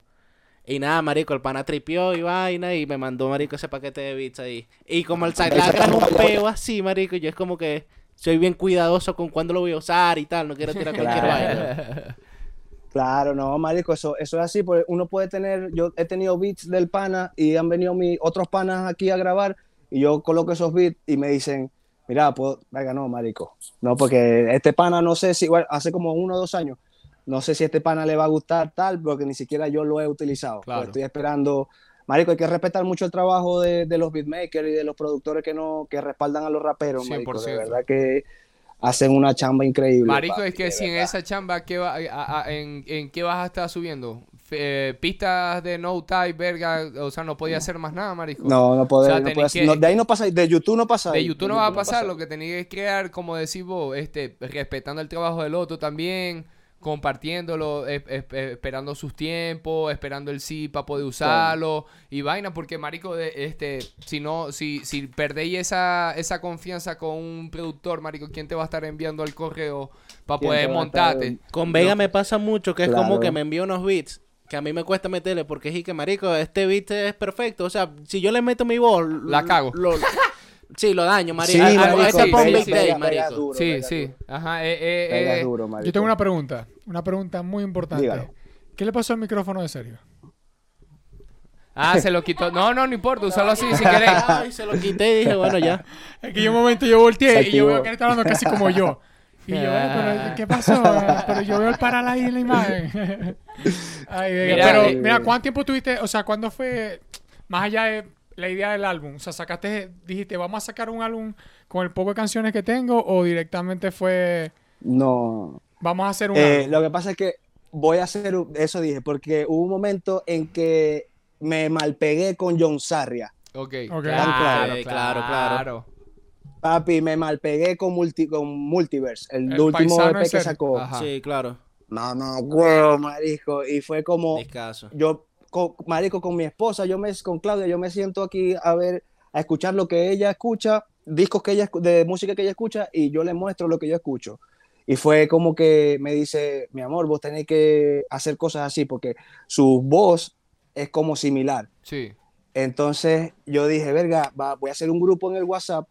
Y nada, marico, el pana tripió y vaina y me mandó, marico, ese paquete de beats ahí. Y como el Saclacra es un peo así, marico, yo es como que soy bien cuidadoso con cuándo lo voy a usar y tal, no quiero tirar cualquier vaina. Claro, no, marico, eso, eso es así, porque uno puede tener, yo he tenido beats del pana y han venido mis otros panas aquí a grabar y yo coloco esos beats y me dicen, mira, puedo, venga, no, marico, no, porque este pana no sé si, bueno, hace como uno o dos años, no sé si este pana le va a gustar tal, porque ni siquiera yo lo he utilizado, Claro. Pues estoy esperando, marico, hay que respetar mucho el trabajo de, de los beatmakers y de los productores que no, que respaldan a los raperos, marico, de 100%. verdad que hacen una chamba increíble. Marico, papi, es que si en esa chamba, ¿qué va, a- a- en, ¿en qué vas a estar subiendo? Eh, pistas de no type, verga, o sea, no podía hacer más nada, marico. No, no puede, O sea, no que- no, de ahí no pasa, de YouTube no pasa. De YouTube no va a pasar, lo que tenías que crear, como decís vos, este, respetando el trabajo del otro también, compartiéndolo, eh, eh, eh, esperando sus tiempos, esperando el sí para poder usarlo y vaina, porque marico, de, este, si no, si, si perdéis esa, esa confianza con un productor, marico, ¿quién te va a estar enviando al correo para ¿Quién poder montarte? Con Vega me pasa mucho que es como que me envía unos beats que a mí me cuesta meterle porque es que marico, este beat es perfecto, o sea, si yo le meto mi voz, La cago. lo- sí, lo daño, marico. Sí, A- a- marico, ese sí, big sí, day, pega- pega marico. duro, Sí, pega sí, duro. ajá, eh, eh, eh, duro. Yo tengo una pregunta, una pregunta muy importante. Dígalo. ¿Qué le pasó al micrófono de serio? Ah, se lo quitó. No, no, no importa, usalo así si querés. Ay, se lo quité y dije, bueno, ya. Es que yo un momento yo volteé y yo veo que él está hablando casi como yo. Y yo, pero ¿qué pasó? Pero yo veo el paral ahí en la imagen. Ay, Mira, pero eh, mira, ¿cuánto tiempo tuviste? O sea, ¿cuándo fue más allá de la idea del álbum? O sea, sacaste, dijiste, vamos a sacar un álbum con el poco de canciones que tengo o directamente fue, No. vamos a hacer un Eh, álbum? lo que pasa es que voy a hacer, un- eso dije, porque hubo un momento en que me malpegué con John Sarria. Ok, Ok. claro, Claro, claro, claro, claro. Papi, me malpegué con, multi, con Multiverse, el, El último EP que sacó. Ajá. Sí, claro. No, no, huevo, marico. Y fue como, Discaso. yo, con- marico, con mi esposa, yo me, con Claudia, yo me siento aquí a ver, a escuchar lo que ella escucha, discos que ella, de música que ella escucha, y yo le muestro lo que yo escucho. Y fue como que me dice, mi amor, vos tenés que hacer cosas así, porque su voz es como similar. Sí. Entonces yo dije, verga, va- voy a hacer un grupo en el WhatsApp.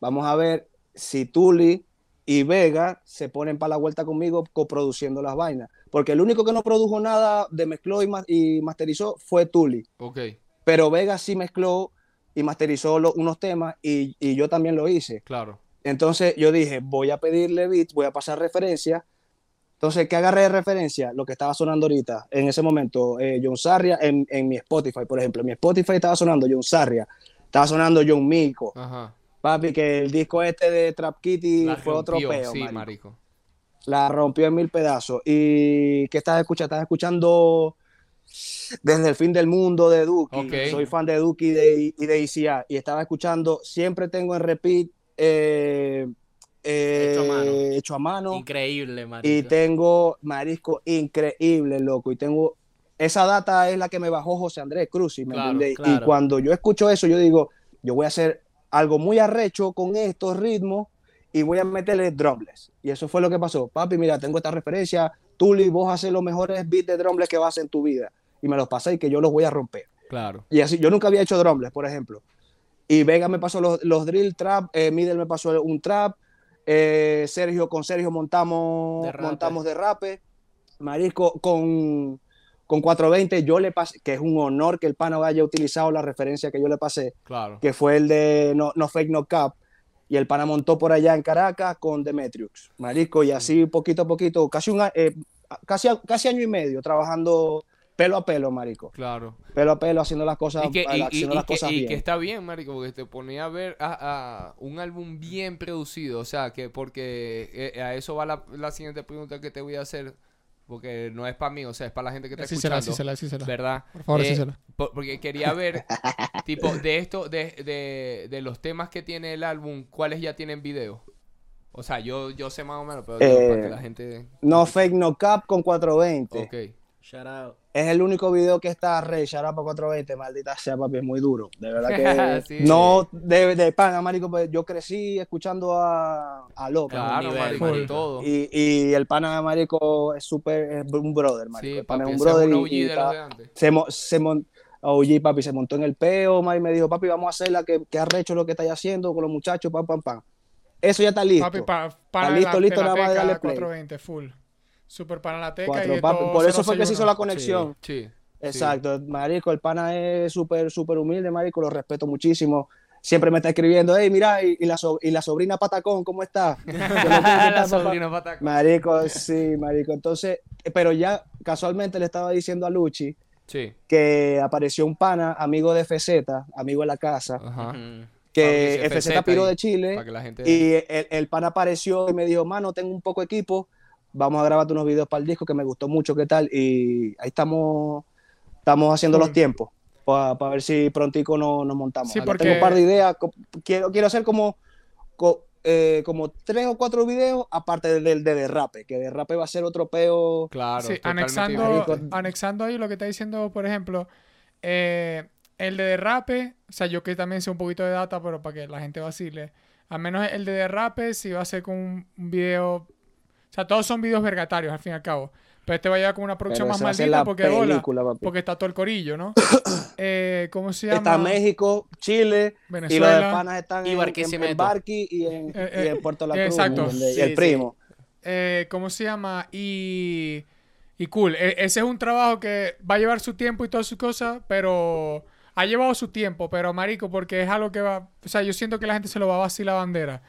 Vamos a ver si Tuli y Vega se ponen para la vuelta conmigo coproduciendo las vainas. Porque el único que no produjo nada de mezcló y, ma- y masterizó fue Tuli. Ok. Pero Vega sí mezcló y masterizó unos temas y, y yo también lo hice. Claro. Entonces yo dije, voy a pedirle beats, voy a pasar referencia. Entonces, ¿qué agarré de referencia? Lo que estaba sonando ahorita, en ese momento, eh, John Sarria, en, en mi Spotify, por ejemplo. En mi Spotify estaba sonando John Sarria, estaba sonando John Mico. Ajá. Papi, que el disco este de Trap Kitty La fue otro peo, Sí, marico. marico. La rompió en mil pedazos. ¿Y qué estás escuchando? Estás escuchando Desde el fin del mundo de Duki. Soy fan de Duki y de, y de ICA. Y estaba escuchando, siempre tengo en repeat eh, eh, Hecho a mano. Hecho a mano. Increíble, marico. Y tengo marisco increíble, loco. Y tengo. Esa data es la que me bajó José Andrés Cruz. ¿me Claro, entiendes? claro. Y cuando yo escucho eso, yo digo, yo voy a hacer algo muy arrecho con estos ritmos y voy a meterle drumless. Y eso fue lo que pasó. Papi, mira, tengo esta referencia. Tuli, vos haces los mejores beats de drumless que vas a hacer en tu vida. Y me los pasé y que yo los voy a romper. Claro. Y así, yo nunca había hecho drumless, por ejemplo. Y Vega me pasó los, los drill trap, eh, Middle me pasó un trap, eh, Sergio, con Sergio montamos De rape. montamos de rape, Marisco con, con 420, yo le pasé, que es un honor que el pana haya utilizado la referencia que yo le pasé, Claro. que fue el de No, no Fake No Cap, y el pana montó por allá en Caracas con Demetrius, Marisco, y así poquito a poquito, casi, un, eh, casi, casi año y medio trabajando pelo a pelo, Marico Claro. pelo a pelo haciendo las cosas, Y que, y- haciendo y- las y que- cosas y bien. que está bien, marico, porque te ponía a ver a, a un álbum bien producido, o sea, que porque eh, a eso va la, la siguiente pregunta que te voy a hacer, porque no es para mí, o sea, es para la gente que está escuchando, decísela, decísela. ¿verdad? Por favor, Eh, por- porque quería ver, tipo, de esto, de, de, de los temas que tiene el álbum, ¿cuáles ya tienen video? O sea, yo, yo sé más o menos, pero digo, para que Eh, la gente... No fake, no cap con 420. Ok. Shout out. Es el único video que está rey, para 420, maldita sea, papi, es muy duro. De verdad que Sí. no, de, de pana, marico, pues yo crecí escuchando a, a Loca. Claro, marico, y todo. Y, y el pana, marico, es súper, es un brother, marico. Sí, el pana papi, es un es brother un y- y de los está- de antes. se, mo- se mon- OG, papi, se montó en el peo, ma, y me dijo, papi, vamos a hacerla, que, que arrecho lo que estáis haciendo con los muchachos, pam, pam, pam. Eso ya está listo. Papi, pa, para listo, la, listo, de la nada más teca, darle play. 420, full. Super para la teca Cuatro, y papi, todo por eso fue que se hizo 061. la conexión. Sí. Exacto, marico, el pana es súper, súper humilde, marico, lo respeto muchísimo. Siempre me está escribiendo, hey, mira, y, y la, so- y la sobrina Patacón, ¿cómo está? La sobrina pataco. Marico, sí, marico. Entonces, pero ya casualmente le estaba diciendo a Luchi Sí. que apareció un pana, amigo de FZ, amigo de la casa, Ajá. Que FZ piró de Chile Para que la gente... y el, el pana apareció y me dijo, mano, tengo un poco de equipo, vamos a grabarte unos videos para el disco que me gustó mucho, ¿qué tal? Y ahí estamos, estamos haciendo los tiempos para ver si prontico no- nos montamos. Sí, porque- Tengo un par de ideas, quiero, quiero hacer como, co- eh, como tres o cuatro videos aparte del del de derrape, que derrape va a ser otro peo. Claro, Sí, anexando, anexando ahí lo que está diciendo, por ejemplo, eh, el de derrape, o sea, yo que también sé un poquito de data, pero para que la gente vacile, al menos el de derrape si va a ser con un video, o sea, todos son videos vergatarios al fin y al cabo, pero este va a llevar con una producción pero más maldita la porque, película, está todo el corillo, ¿no? Eh, ¿Cómo se llama? Está México, Chile, y los Venezuela. de panas están Y en, en, Barqui y en, Eh, y en eh, Puerto La Cruz, exacto. y Sí, el sí. primo. Eh, ¿Cómo se llama? Y, y cool. E- ese es un trabajo que va a llevar su tiempo y todas sus cosas, pero ha llevado su tiempo, pero marico, porque es algo que va, o sea, yo siento que la gente se lo va a vacilar la bandera.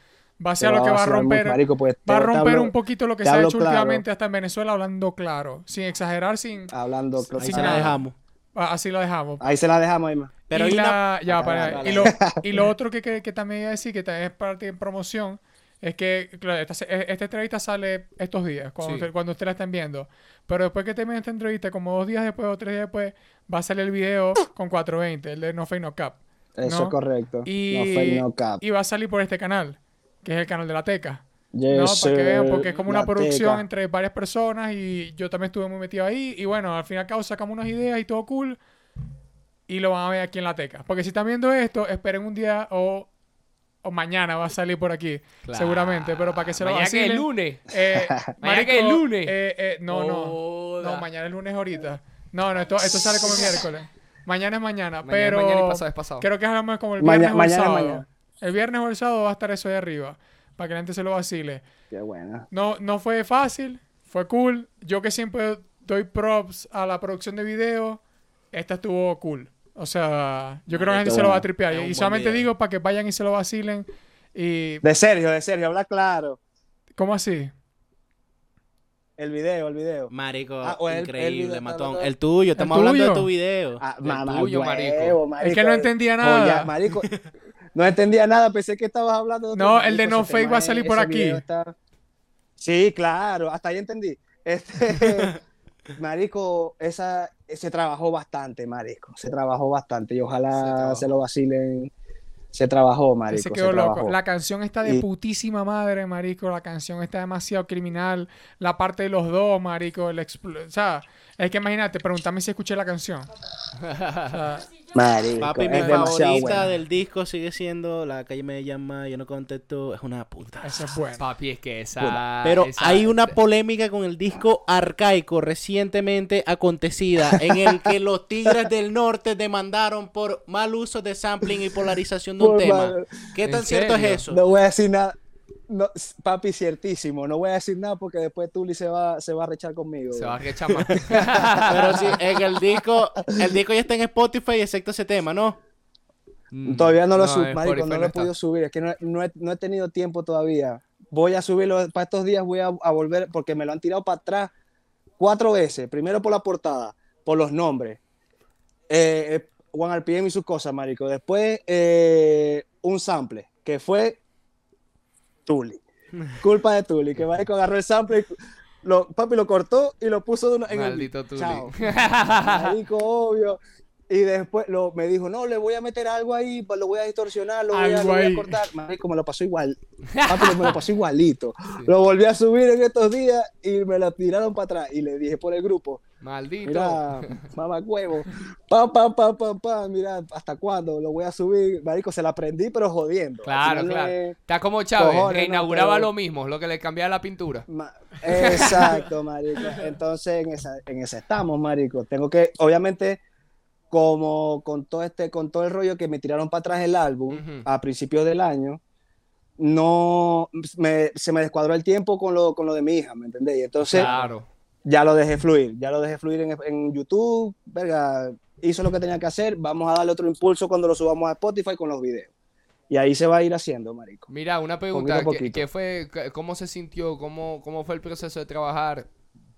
Va a ser algo que va a romper, marico, pues, va a romper hablo- un poquito lo que se ha hecho claro. últimamente hasta en Venezuela hablando claro, sin exagerar, sin Hablando, Ahí Sin se la dejamos. ah, así lo dejamos. ahí se la dejamos, Emma. Pero y, la- ya, Ah, para- y, lo, y lo otro que, que, que también iba a decir, que también es parte de promoción, es que claro, esta, se- esta entrevista sale estos días, cuando, Sí. usted- cuando ustedes la estén viendo. Pero después que termine esta entrevista, como dos días después o tres días después, va a salir el video con 420, el de No Fake No Cap. Eso es correcto. Y, No fake, no cap. y va a salir por este canal, que es el canal de la Teca. Yes, ¿no? Para que vean, porque es como una producción teca. entre varias personas y yo también estuve muy metido ahí. Y bueno, al fin y al cabo sacamos unas ideas y todo cool. Y lo van a ver aquí en la teca. Porque si están viendo esto, esperen un día o, o mañana va a salir por aquí. Claro. Seguramente, pero para que se lo Mañana que es lunes. Eh, Mañana que es lunes. eh, eh, no, no. No, mañana es lunes ahorita. No, no, esto, esto sale como el miércoles. Mañana es mañana, Mañana, pero mañana y pasado es pasado. creo que es mejor como el Maña- viernes o el mañana, sábado. mañana. El viernes o el sábado va a estar eso ahí arriba, para que la gente se lo vacile. Qué buena. No, no fue fácil, fue cool. Yo que siempre doy props a la producción de video, esta estuvo cool. O sea, yo creo que la gente se lo va a tripear. Es Y solamente digo para que vayan y se lo vacilen. Y, De Sergio, de Sergio, habla claro. ¿cómo así? El video, el video. Marico, Ah, el- el increíble, video, matón. El tuyo, estamos hablando de tu video. Ah, El mamá, tuyo, huevo, marico. Es que no entendía nada. Joya, marico. No entendía nada, pensé que estabas hablando de No, el de No Fake va a salir por aquí. está- Sí, claro, hasta ahí entendí. Este, marico, esa, se trabajó bastante, marico. Se trabajó bastante y ojalá se, lo vacilen. Se trabajó, marico. Se se quedó loco. trabajó. La canción está de Y- putísima madre, marico. La canción está demasiado criminal. La parte de los dos, marico. El expl- o sea, es que imagínate, pregúntame si escuché la canción. O sea, Marico, Papi, mi favorita buena. del disco sigue siendo La calle me llama, yo no contesto, es una puta. esa es buena. Papi, es que esa. Pero esa- hay una polémica con el disco arcaico recientemente acontecida en el que los Tigres del Norte demandaron por mal uso de sampling y polarización de un Por tema. mal- ¿Qué ¿En tan cierto serio? es eso? No voy a decir nada. No, papi, ciertísimo. No voy a decir nada porque después Tuli se va, se va a rechar conmigo. Se va a rechar más. Pero sí, en el disco, el disco ya está en Spotify excepto ese tema, ¿no? Mm, Todavía no lo subo, marico, no lo he podido subir. Es que no, he- no he, no he tenido tiempo todavía. Voy a subirlo para estos días, voy a, a volver porque me lo han tirado para atrás cuatro veces. Primero por la portada, por los nombres. Eh, eh, One RPM y sus cosas, marico. Después eh, un sample, que fue Tuli. Culpa de Tuli, que marico agarró el sample y lo, papi lo cortó y lo puso de una, en Maldito el Tuli. Chao. Marico, obvio. Y después lo, me dijo, no, le voy a meter algo ahí, lo voy a distorsionar, lo voy a, lo voy a cortar. Marico, me lo pasó igual. Papi, me lo pasó igualito. Lo volví a subir en estos días y me lo tiraron para atrás. Y le dije por el grupo, Maldito. mira, mamá huevo, pam, pam, pam, pam, pam, mira, ¿hasta cuándo? Lo voy a subir. Marico, se la aprendí, pero jodiendo. Claro, claro. es- Está como Chávez, Cojones, no, reinauguraba pero- lo mismo, lo que le cambiaba la pintura. Ma- Exacto, marico. Entonces en esa, en esa estamos, marico. Tengo que, obviamente, como con todo este, con todo el rollo que me tiraron para atrás el álbum a principios del año, no me- se me descuadró el tiempo con lo, con lo de mi hija, ¿me entendés? Y entonces Claro. Ya lo dejé fluir, ya lo dejé fluir en, en YouTube, verga, hizo lo que tenía que hacer, vamos a darle otro impulso cuando lo subamos a Spotify con los videos. Y ahí se va a ir haciendo, marico. Mira, una pregunta, ¿qué, fue, cómo se sintió, cómo, cómo fue el proceso de trabajar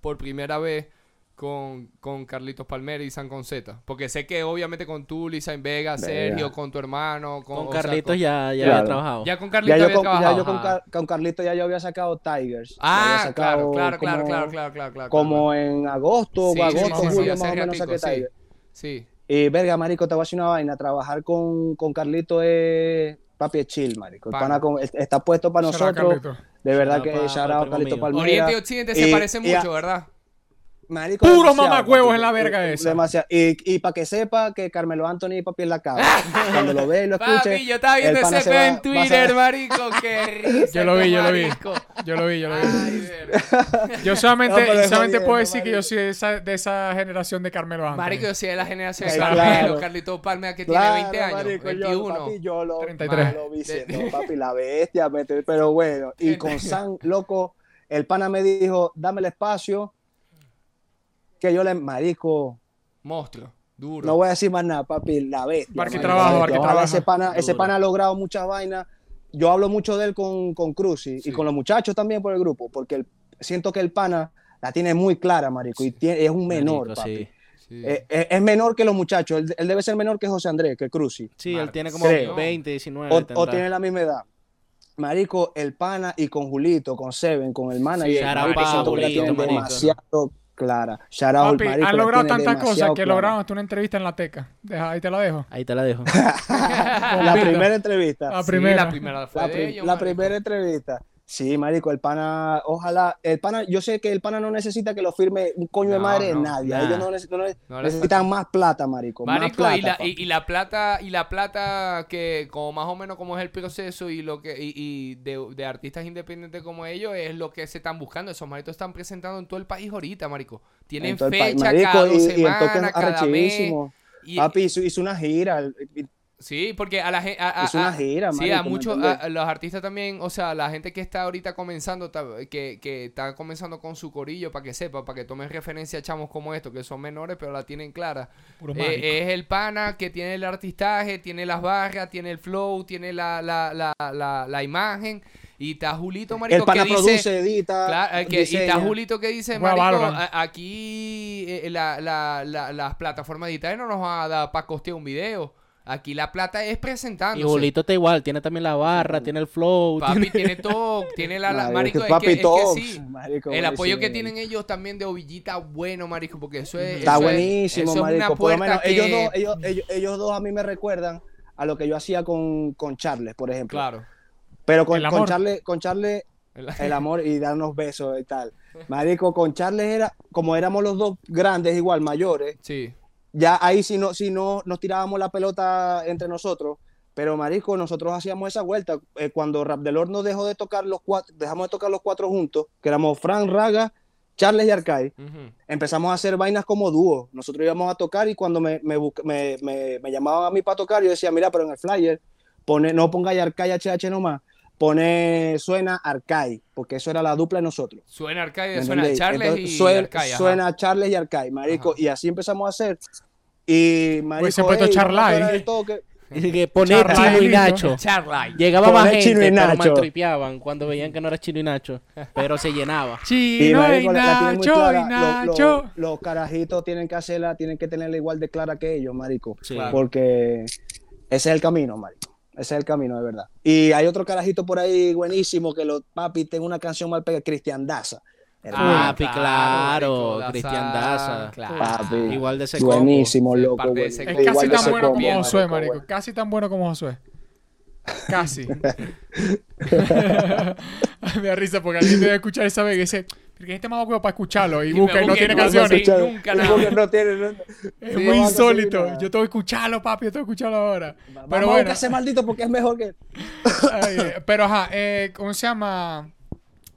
por primera vez con, con Carlitos Palmer y San Conceta? Porque sé que obviamente con tú, Lisa Vega, Verga. Sergio, con tu hermano, con, Con o sea, Carlitos con- ya, ya Claro. había trabajado. Ya con Ya Carlitos yo, había con, ya trabajado. yo con, ajá. Car- con Carlito ya yo había sacado Tigers. Ya Ah, sacado claro, claro, claro, como- claro, claro, claro, claro. Como en agosto, Sí, o agosto, sí, sí, julio, más o menos ratico, saqué sí. Tigers. Sí. Y verga, marico, te voy a decir una vaina. Trabajar con, con Carlito es papi es chill, marico. Pana. pana con- está puesto para nosotros. De verdad que shout Carlito mío. Palmera. Oriente y Occidente se parecen a- mucho, ¿verdad? Marico, Puro demasiado, mamacuevos en la verga esa. Demasiado. Y, y para que sepa que Carmelo Anthony, papi, es la cabra. Cuando lo ve y lo escuche. Papi, yo estaba viendo ese va- en Twitter, marico, qué risa. Yo lo vi, yo lo vi. marico. Yo lo vi, yo lo vi. Ay. Yo solamente, No, solamente puedo decir que yo marico. soy de esa, de esa generación de Carmelo Anthony. Marico, yo soy de la generación de Claro. Carmelo, Carlito Palma, que Claro, tiene 20 años, marico, 21. Yo, papi, yo lo, 33. lo vi siendo, papi, la bestia, pero bueno. Y con San, loco, el pana me dijo, dame el espacio, que yo le, marico, Monstruo, duro. no voy a decir más nada, papi, la bestia. Marico, trabajo. Ojalá trabajo. Ese pana, ese pana ha logrado muchas vainas. Yo hablo mucho de él con, con Cruzy Sí. y con los muchachos también por el grupo, porque el- siento que el pana la tiene muy clara, marico, y tiene- es un menor, Marico, papi. sí. Sí. Eh, eh, es menor que los muchachos, él, él debe ser menor que José Andrés, que Cruzy. Sí, él tiene como Creo. 20, 19. O, tiene la misma edad. Marico, el pana y con Julito, con Seven, con el manager, Sí, marico, Julito, tienen marico. demasiado clara. Shout out, Papi, la logrado tantas cosas que clara. lograron hasta una entrevista en la teca. Deja, ahí te la dejo. Ahí te la dejo. La primera entrevista. La Sí, primera. la primera fue La, primera entrevista. Sí, marico, el pana, ojalá, el pana, yo sé que el pana no necesita que lo firme un coño de madre no, nadie. nah. Ellos no, neces- no les- necesitan más plata, marico. más Marico, plata. y, la, y, y la plata, y la plata que como más o menos como es el proceso y lo que y, y de, de artistas independientes como ellos es lo que se están buscando. Esos maritos están presentando en todo el país ahorita, marico. Tienen fecha marico, cada dos semanas, cada mes. Y, Papi hizo, hizo una gira. Sí, porque a la gente. Hizo una gira, Sí, a ¿me muchos. los artistas también. O sea, la gente que está ahorita comenzando. Que, que está comenzando con su corillo. Para que sepa. Para que tomen referencia a chamos como estos. Que son menores, pero la tienen clara. Puro Eh, es el pana que tiene el artistaje. Tiene las barras. Tiene el flow. Tiene la, la, la, la, la imagen. Y está Julito, marico. El pana que dice, produce, edita, Claro, eh, que, y está. Julito que dice, marico, a- aquí eh, la- la- la- las plataformas digitales no nos van a dar para costear un video. Aquí la plata es Y presentándose. Julito está igual, tiene también la barra, tiene el flow. Papi tiene- tiene todo, tiene la, la- Marico, es papi que, es que Talks, sí. marico, el apoyo que tienen ellos también de Ovillita, bueno, marico, porque eso es Está eso es- buenísimo, eso es una marico. Por lo puerta menos que- ellos, dos, ellos, ellos, ellos dos a mí me recuerdan a lo que yo hacía con, con Charles, por ejemplo. Claro. Pero con, El con. Charles, con Charles El- el amor y darnos besos y tal. Marico, con Charles era, como éramos los dos grandes, igual, mayores, Sí. Ya ahí si no, si no nos tirábamos la pelota entre nosotros. Pero, marico, nosotros hacíamos esa vuelta. Eh, cuando Rap del Horno dejó de tocar los cuatro, dejamos de tocar los cuatro juntos, que éramos Fran, Raga, Charles y Arcai, Ujú. empezamos a hacer vainas como dúo. Nosotros íbamos a tocar y cuando me, me, me, me- llamaban a mí para tocar, yo decía, mira, pero en el flyer, pone, no ponga Arcai HH nomás, pone suena Arcai, porque eso era la dupla de nosotros. Suena Arcade, ¿me suena? Charles Entonces, y suena, suena Charles y Arcai, marico, Ajá. y así empezamos a hacer. Y marico, puesto a parar el toque. Y que poner Chino y. Nacho. Charlie. Llegaba Poner más gente, Chino y pero Nacho. maltripeaban cuando veían que no era Chino y Nacho. Pero se llenaba. Chino y marico, Nacho y clara. Nacho. Los carajitos tienen que hacerla, tienen que tenerla igual de clara que ellos, marico. Sí. Porque ese es el camino, marico. Ese es el camino, de verdad. Y hay otro carajito por ahí buenísimo que los papi tengo una canción mal pegada, Cristian Daza. Ah, Papi, claro, marico, Cristian Daza, claro. Papi. Igual de ese buenísimo, Ser loco. Es Igual casi tan bueno combo, como Josué, marico, marico. bueno. Casi tan bueno como Josué. Casi. Me da risa porque alguien debe escuchar esa vez y dice, porque este más para escucharlo y Y busca y no tiene canciones. nunca nada. No tiene, no- Es Sí, muy a insólito. nada. Yo tengo que escucharlo, papi. Yo tengo que escucharlo ahora. Vamos Pero a bueno. buscar ese maldito porque es mejor que. Ay, eh, pero ajá, eh, ¿cómo se llama?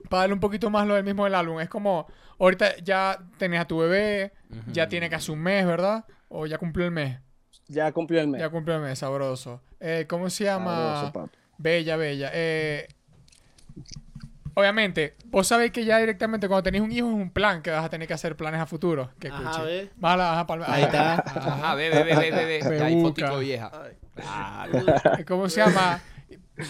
Para darle un poquito más lo del mismo del álbum. Es como, ahorita ya tenés a tu bebé, ya tiene casi un mes, ¿verdad? O ya cumplió el mes. Ya cumplió el mes. Ya cumplió el mes, sabroso. Eh, ¿Cómo se llama? Sabroso, papi. Bella, bella. Eh, obviamente, vos sabéis que ya directamente cuando tenéis un hijo es un plan que vas a tener que hacer planes a futuro. Que Ajá, escuche. ve. Vas a la- ajá, pa'l- Ahí está. Ajá. Ve, ve, ve, ve, ve, Ya busca. fotico vieja. ¿Cómo se llama?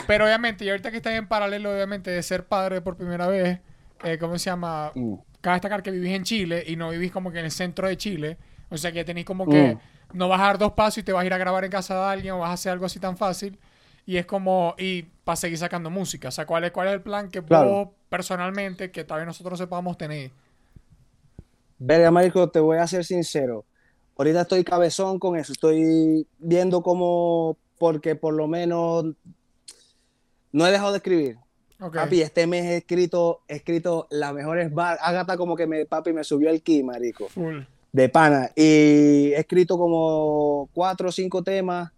Pero obviamente, y ahorita que estás en paralelo, obviamente, de ser padre por primera vez, eh, ¿cómo se llama? Mm. Cabe destacar que vivís en Chile y no vivís como que en el centro de Chile. O sea que tenéis como que Mm. no vas a dar dos pasos y te vas a ir a grabar en casa de alguien o vas a hacer algo así tan fácil. Y es como, y para seguir sacando música. O sea, ¿cuál es, cuál es el plan que Claro. vos personalmente, que todavía nosotros sepamos tener? Verga, marico, te voy a ser sincero. Ahorita estoy cabezón con eso. Estoy viendo cómo, porque por lo menos no he dejado de escribir. Papi, este mes he escrito, he escrito las mejores bar. Agatha como que me, papi, me subió el ki, marico. Full. de pana. Y he escrito como cuatro o cinco temas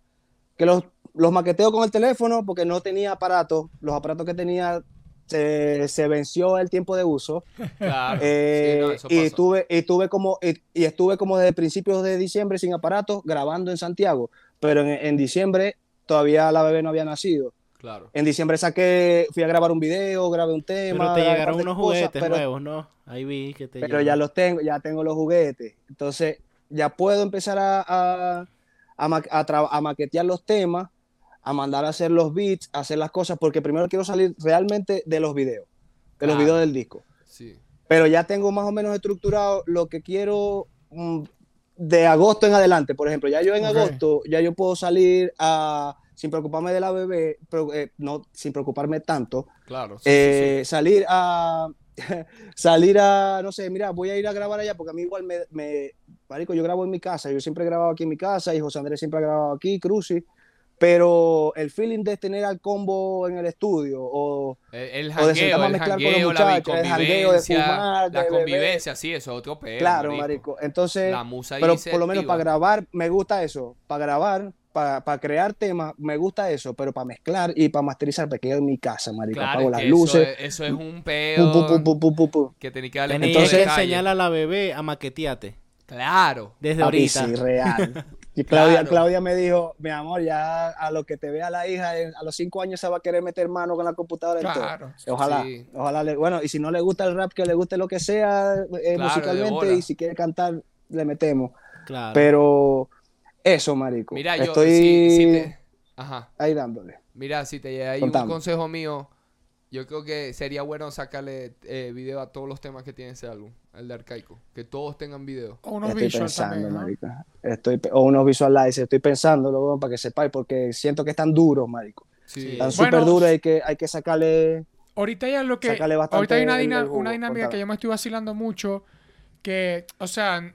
que los, los maqueteo con el teléfono porque no tenía aparatos. Los aparatos que tenía se, se venció el tiempo de uso. Claro. Eh, Sí, no, eso y, estuve, y, estuve como, y, y estuve como desde principios de diciembre sin aparatos grabando en Santiago. Pero en, en diciembre todavía la bebé no había nacido. Claro. En diciembre saqué, fui a grabar un video, grabé un tema. Pero te llegaron unos cosas, juguetes pero- nuevos, ¿no? Ahí vi que te pero llegaron. ya los tengo, ya tengo los juguetes. Entonces, ya puedo empezar a, a, a ma- a tra- a maquetear los temas, a mandar a hacer los beats, a hacer las cosas, porque primero quiero salir realmente de los videos, de los videos del disco. Sí. Pero ya tengo más o menos estructurado lo que quiero mm, de agosto en adelante. Por ejemplo, ya yo en agosto, ya yo puedo salir a, sin preocuparme de la bebé, pero, eh, no, sin preocuparme tanto, Claro. sí, sí, eh, salir a salir a no sé mira voy a ir a grabar allá porque a mí igual me, me marico yo grabo en mi casa yo siempre he grabado aquí en mi casa y José Andrés siempre ha grabado aquí Cruci pero el feeling de tener al combo en el estudio o, El, el o de jangueo, sentarme a el mezclar con los jangueo, la muchachos, el jangueo de convivencia, fumar, de la beber. convivencia, sí, eso es otro peo. claro, marico. Entonces, La musa pero por lo menos activa. para grabar me gusta eso, para grabar, para, para crear temas me gusta eso, pero para mezclar y para masterizar me quedo en mi casa, marico, Claro, apago las que luces, Eso es, eso es un pum, peo pum, pum, pum, pum, pum, pum. que tenés que darle Entonces- enseñarle a la bebé a maquetearte. Claro. Desde Papi, ahorita. sí, real. Y Claudia, Claro. Claudia me dijo, mi amor, ya a lo que te vea la hija, a los cinco años se va a querer meter mano con la computadora. en todo". Claro. Ojalá, Sí. ojalá, le- bueno, y si no le gusta el rap, que le guste lo que sea eh, Claro, musicalmente, y si quiere cantar, le metemos. Claro. Pero eso, marico. Mira, yo estoy te- Ajá. ahí dándole. Mira, si te hay Contame. un consejo mío, yo creo que sería bueno sacarle eh, video a todos los temas que tiene ese álbum, el de Arcaico. Que todos tengan video. O unos Estoy visuals pensando, también, ¿no? marico. Estoy, o unos visualizers, estoy pensando, luego, para que sepáis, porque siento que están duros, marico. Sí. Están Bueno, súper duros, hay que, hay que sacarle... Ahorita ya lo que. Ahorita hay una, una dinámica que yo me estoy vacilando mucho. Que, o sea,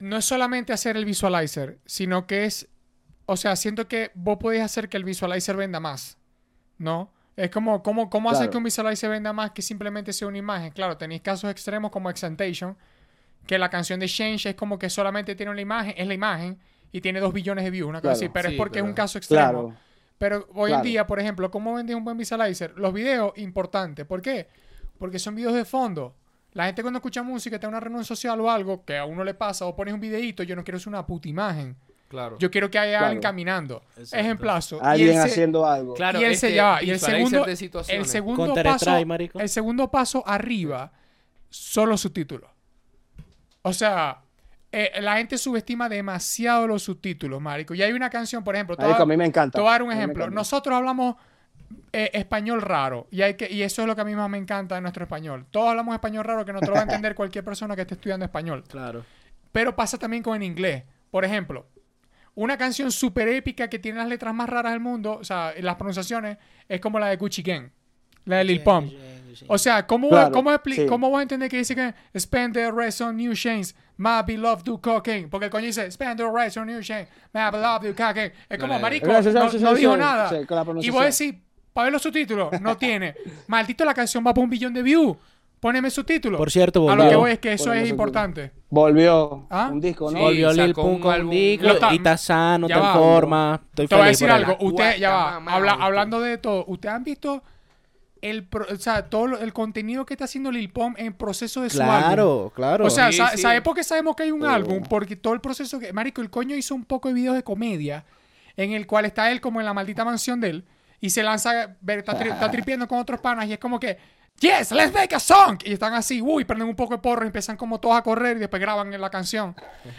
no es solamente hacer el visualizer, sino que es. O sea, siento que vos podés hacer que el visualizer venda más. ¿No? Es como, ¿cómo, cómo hacer Claro. que un visualizer venda más que simplemente sea una imagen? Claro, tenéis casos extremos como Extentation, que la canción de Change es como que solamente tiene una imagen, es la imagen, y tiene dos billones de views, una cosa Claro. así, pero Sí, es porque es un caso extremo. Claro. Pero hoy en día, por ejemplo, ¿cómo vendes un buen visualizer? Los videos, importante. ¿Por qué? Porque son videos de fondo. La gente cuando escucha música, está en una reunión social o algo, que a uno le pasa, o pones un videito, yo no quiero ser una puta imagen. Claro. Yo quiero que haya alguien Claro. caminando. Exacto. Ejemplazo. Y Alguien se- haciendo algo. Claro, y el es se que ya va, y el segundo, de el segundo paso, marico. el segundo paso arriba son los subtítulos. O sea, eh, la gente subestima demasiado los subtítulos, marico. Y hay una canción, por ejemplo, te voy a- Marico, a mí me encanta. te voy a dar un ejemplo. Nosotros hablamos eh, español raro y hay que y eso es lo que a mí más me encanta de nuestro español. Todos hablamos español raro que no te lo va a entender cualquier persona que esté estudiando español. Claro. Pero pasa también con el inglés. Por ejemplo, una canción súper épica que tiene las letras más raras del mundo, o sea, las pronunciaciones, es como la de Gucci Gang, la de Lil Pump. O sea, ¿cómo, Claro, cómo, sí. cómo vas a entender que dice que spend the rest on new chains, my beloved do cocaine? Porque el coño dice spend the rest on new chains, my beloved do cocaine. Es como, marico, no, dijo sí, nada. sí, y pronunciación. vos decís, para ver los subtítulos, no tiene. Maldito, la canción va por un billón de views. Poneme subtítulos. Por cierto, A lo que volvió. voy es que eso Poneme es importante. Volvió ¿Ah? un disco, ¿no? Sí. Volvió Lil un con álbum. disco y está sano, está en forma. Estoy Te voy a decir algo. Usted, ya va. mamá, habla- ¿viste? hablando de todo, ¿ustedes han visto el, pro- o sea, todo lo- el contenido que está haciendo Lil Pump en proceso de su álbum? Claro, claro. O sea, Sí, sa- sí. ¿sabes por qué sabemos que hay un Oh. álbum? Porque todo el proceso que... Marico, el coño hizo un poco de videos de comedia en el cual está él como en la maldita mansión de él y se lanza, ver, está, tri- está tripiendo con otros panas y es como que, yes, let's make a song. Y están así, uy, prenden un poco de porro y empiezan como todos a correr y después graban la canción.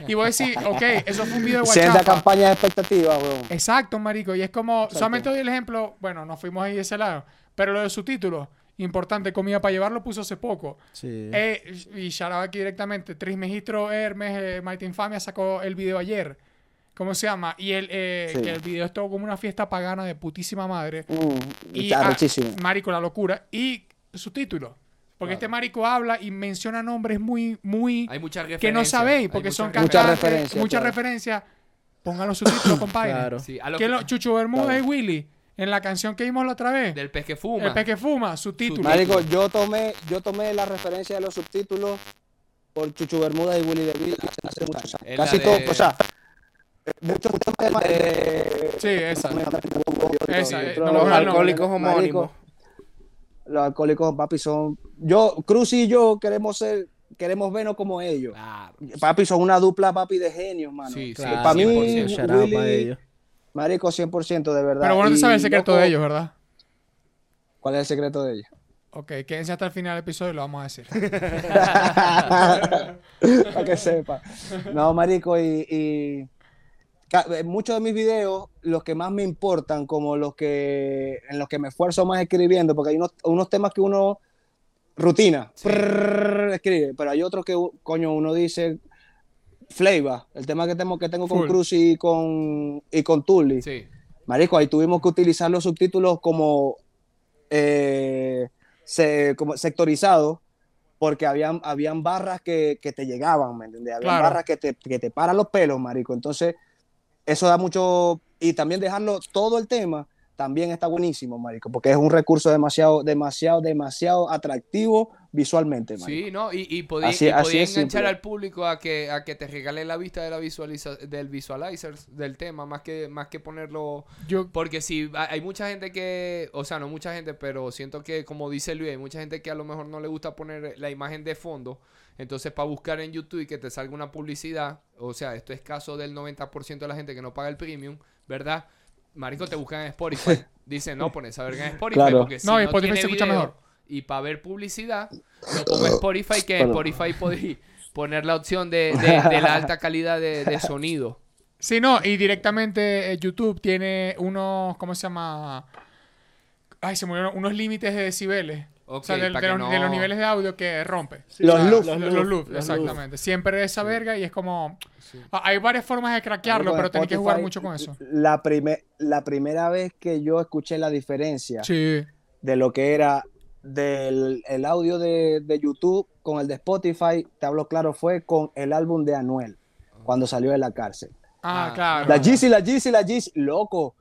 Y voy a decir, ok, eso fue un video de Senda Guachapa. campaña de expectativa, weón. Exacto, marico. Y es como, solamente doy el ejemplo, bueno, nos fuimos ahí de ese lado, pero lo de subtítulos, importante, comida para llevar lo puso hace poco. Sí. Eh, y out aquí directamente, Trismegistro Hermes, eh, Maite Infamia sacó el video ayer. ¿Cómo se llama? Y el, eh, Sí. que el video es todo como una fiesta pagana de putísima madre. Mm, Y está ah, marico, la locura. Y subtítulos. Porque este marico habla y menciona nombres muy, muy... Hay muchas referencias. que no sabéis, porque son. Muchas cantantes. referencias, Muchas claro. referencias. Pongan los subtítulos, compadre. Claro. Sí, a lo Que que- lo- Chucho Bermúdez Claro. y Willy, en la canción que vimos la otra vez, Del pez que fuma. el pez que fuma, subtítulos. Marico, yo tomé, yo tomé la referencia de los subtítulos por Chuchu Bermuda y Willy DeVille hace, hace muchos años. Casi de- todo, o sea, muchos temas de... Sí, esa. Esa, eh, no Los alcohólicos homónimos. Los alcohólicos, papi, son... Yo, Cruz y yo queremos ser, queremos vernos como ellos. Claro. Papi, son una dupla, papi, de genios, mano. Sí, sí, Claro, para mí, 100%. shout out Willy- pa' ellos. Marico, 100% de verdad. Pero bueno, tú Y, sabes el secreto loco, de ellos, ¿verdad? ¿Cuál es el secreto de ellos? Ok, quédense hasta el final del episodio y lo vamos a decir. Para que sepa. No, marico, y, muchos de mis videos, los que más me importan, como los que en los que me esfuerzo más escribiendo, porque hay unos, unos temas que uno rutina, escribe, pero hay otros que coño uno dice flavor, el tema que tengo que tengo con. Cruz y con y con Tully. Sí. Marico, ahí tuvimos que utilizar los subtítulos como, eh, se- como sectorizados, porque habían, habían barras que, que te llegaban, ¿me entiendes? Habían Claro. barras que te, que te paran los pelos, marico. Entonces, eso da mucho, y también dejarlo todo el tema, también está buenísimo, marico, porque es un recurso demasiado, demasiado, demasiado atractivo visualmente, marico. Sí, ¿no? Y, y podía, Así- y así podía es enganchar simple. al público a que, a que te regale la vista de la visualiza del visualizer del tema, más que, más que ponerlo... Yo, Porque si hay mucha gente que, o sea, no mucha gente, pero siento que, como dice Luis, hay mucha gente que a lo mejor no le gusta poner la imagen de fondo. Entonces, para buscar en YouTube y que te salga una publicidad, o sea, esto es caso del 90% de la gente que no paga el premium, ¿verdad? Marico, te buscan en Spotify. Dicen, no, pones a ver en Spotify Claro. porque si No, no, en Spotify tiene se escucha video mejor. Y para ver publicidad, lo pongo en Spotify, que en. Spotify podéis poner la opción de, de- de la alta calidad de, de sonido. Sí, no, y directamente eh, YouTube tiene unos, ¿cómo se llama? Ay, se murieron unos límites de decibeles. O sea, de, los, de los no- niveles de audio que rompe. Los Ah, loops. Los, los los loops, los exactamente. Siempre esa verga y es como... Sí. Ah, Hay varias formas de craquearlo, pero en tenés que jugar mucho con eso. La, prime- la primera vez que yo escuché la diferencia Sí. de lo que era del el audio de, de YouTube con el de Spotify, te hablo claro, fue con el álbum de Anuel, cuando salió de la cárcel. Ah, Ah, claro. La Yeezy, la Yeezy, la Yeezy, loco.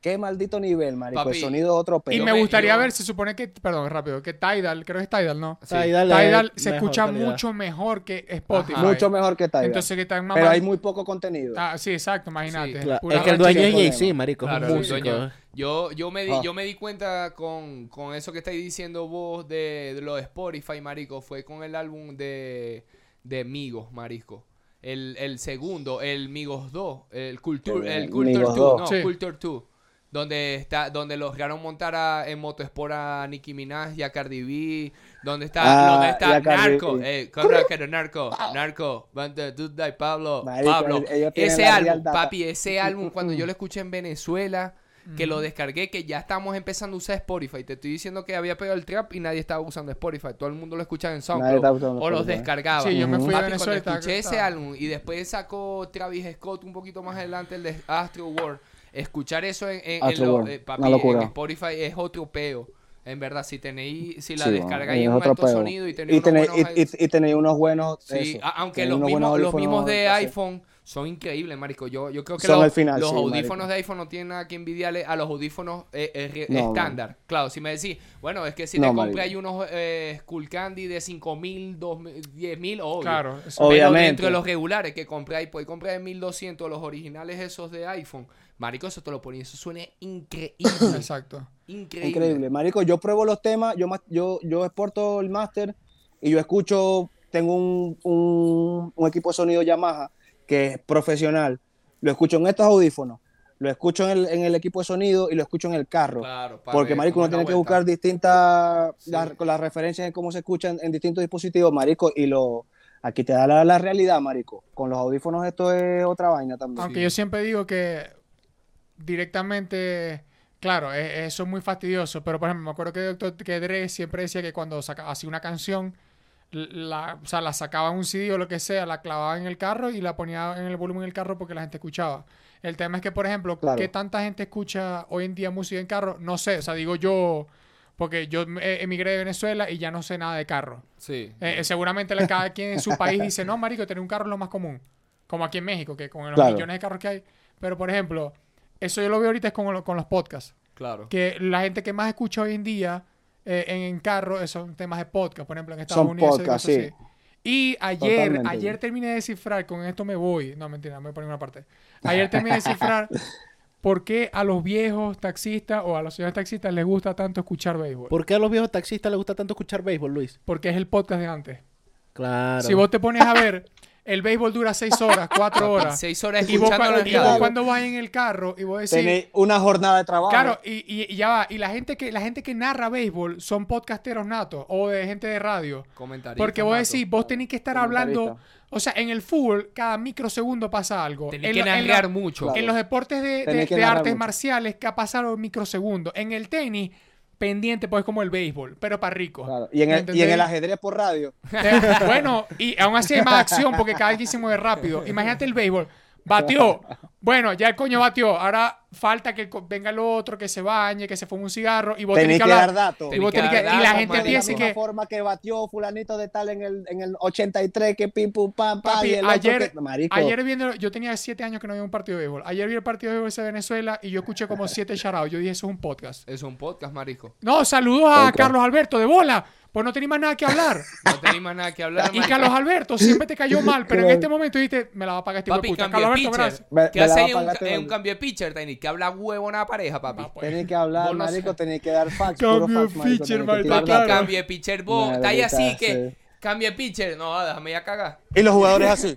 Qué maldito nivel, marico. Papi, el sonido es otro Y pelo. Yo me gustaría ver, se supone que, perdón, rápido, que Tidal, creo que es Tidal, ¿no? Sí. Tidal, Tidal es se escucha calidad. mucho mejor que Spotify. Mucho mejor que Tidal. Entonces que están pero hay muy poco contenido. Ah, sí, exacto, imagínate. Sí, Claro, Pura Es que el dueño es. Jay-Z, marico. es Claro, un el músico. dueño. Yo, yo, me di, Ah. yo me di cuenta con, con eso que estáis diciendo vos de, de lo de Spotify, marico. Fue con el álbum de, de Migos, marico. El, el segundo, el Migos 2, el Culture, El Culture Migos 2, 2. no, Sí. Culture 2. Donde está, donde lograron montar a, en Motosport a Nicki Minaj y a Cardi B. Donde está, Ah, donde está a Cardi Narco, eh, ¿cómo que era Narco? Narco, Banda Duda y Pablo, Marico, Pablo. Ese álbum, papi, ese álbum cuando yo lo escuché en Venezuela, que lo descargué, que ya estamos empezando a usar Spotify. Te estoy diciendo que había pegado el trap y nadie estaba usando Spotify. Todo el mundo lo escuchaba en SoundCloud usando o los descargaba. Sí, yo me fui Papi, Venezuela cuando escuché ese álbum y después sacó Travis Scott un poquito más adelante el de Astro World. Escuchar eso en, en- en lo- eh, papi, en Spotify es otro peo. En verdad, si tenéis, si la Sí, descargáis es en un alto peo. sonido y tenéis y unos buenos y, y- y tenéis unos buenos Sí, eso, a- aunque los mismos, buenos los mismos de así. iPhone son increíbles, marico. Yo, yo creo que Son los, al final, los sí, audífonos marico. de iPhone no tienen nada que envidiarle a los audífonos eh, eh, No, estándar. Claro, si me decís, bueno, es que si No, te compré hay unos eh, Skull Candy de 5000, 10.000, obvio. Claro. eso- Pero Obviamente. dentro de los regulares que compré ahí, pues compré de 1200 los originales esos de iPhone. Marico, eso te lo ponía, eso suena increíble. Exacto. increíble. Increíble, marico. Yo pruebo los temas, yo yo yo exporto el máster y yo escucho, tengo un, un, un equipo de sonido Yamaha que es profesional. Lo escucho en estos audífonos, lo escucho en el, en el equipo de sonido y lo escucho en el carro. Claro, pa' Porque, ver marico, uno tiene que buscar distintas, Sí. las referencias de cómo se escuchan en distintos dispositivos, marico, y lo, aquí te da la, la realidad, marico. Con los audífonos esto es otra vaina también. Aunque yo siempre digo que directamente, claro, e- eso es muy fastidioso, pero por ejemplo, me acuerdo que, Dr. que Dre siempre decía que cuando saca, hacía una canción, la, o sea, la sacaba en un CD o lo que sea, la clavaba en el carro y la ponía en el volumen del carro porque la gente escuchaba. El tema es que, por ejemplo, Claro. ¿qué tanta gente escucha hoy en día música en carro? No sé, o sea, digo yo, porque yo emigré de Venezuela y ya no sé nada de carro. Sí. Eh, eh, seguramente la- cada quien en su país dice, no, marico, tener un carro es lo más común. Como aquí en México, que con los Claro. millones de carros que hay. Pero, por ejemplo, eso yo lo veo ahorita es con, con los podcasts. Claro. Que la gente que más escucha hoy en día eh, en, en carro eh, son temas de podcast, por ejemplo, en Estados Son Unidos. sí. así. Y ayer, Totalmente. ayer terminé de descifrar, con esto me voy. No, mentira, me voy a poner una parte. Ayer terminé de descifrar por qué a los viejos taxistas o a los señores taxistas les gusta tanto escuchar béisbol. ¿Por qué a los viejos taxistas les gusta tanto escuchar béisbol, Luis? Porque es el podcast de antes. Claro. Si vos te pones a ver, el béisbol dura seis horas, cuatro horas. Seis horas Y vos, cuando, y vos cuando vas en el carro y vos decís... Tenéis una jornada de trabajo. Claro, y, y- y ya va. Y la gente que la gente que narra béisbol son podcasteros natos o de gente de radio. Comentaristas, Porque vos decís, vos tenés que estar hablando... O sea, en el fútbol, cada microsegundo pasa algo. Tenés En que lo- en narrar mucho. Claro. En los deportes de, de- Tenés artes mucho. marciales, que ha pasado microsegundos. En el tenis, pendiente, pues como el béisbol, pero para ricos. Claro, Y, en ¿Me el, y en entendés? el ajedrez por radio. Bueno, y aún así hay más acción porque cada quien se mueve rápido. Imagínate el béisbol. Batió. Bueno, ya el coño batió. Ahora falta que co- venga el otro, que se bañe, que se fume un cigarro y vos tenés Tenéis que que dar hablar. datos. Y, vos Tenés tenés que que- dar y la datos, gente la piensa que forma que batió fulanito de tal en el, en el 83 que pim pum pam pam Papi, y el otro ayer, que- marico ayer viendo, yo tenía siete años que no veía un partido de béisbol. Ayer vi el partido de béisbol de Venezuela y yo escuché como siete shoutouts. Yo dije, eso es un podcast. Es un podcast, marico. No, saludos a. Carlos Alberto de bola. Pues no tenía más nada que hablar. No tenéis más nada que hablar, y. Carlos Alberto siempre te cayó mal, pero en este momento dijiste, me la va a pagar este Papi, puta. Carlos Alberto, gracias. Me- ¿Qué me en un, este un hombre. cambio de pitcher, Tenis? Que habla huevo una pareja, papi. Ah, pues. Tenés que hablar, no marico, sé. tenés que dar fax, Cambio de pitcher, tenés marico, Papi, claro. cambio de pitcher, vos. Está ahí así que... sí. Cambio de pitcher. No, déjame ya cagar. Y los jugadores así. Eh,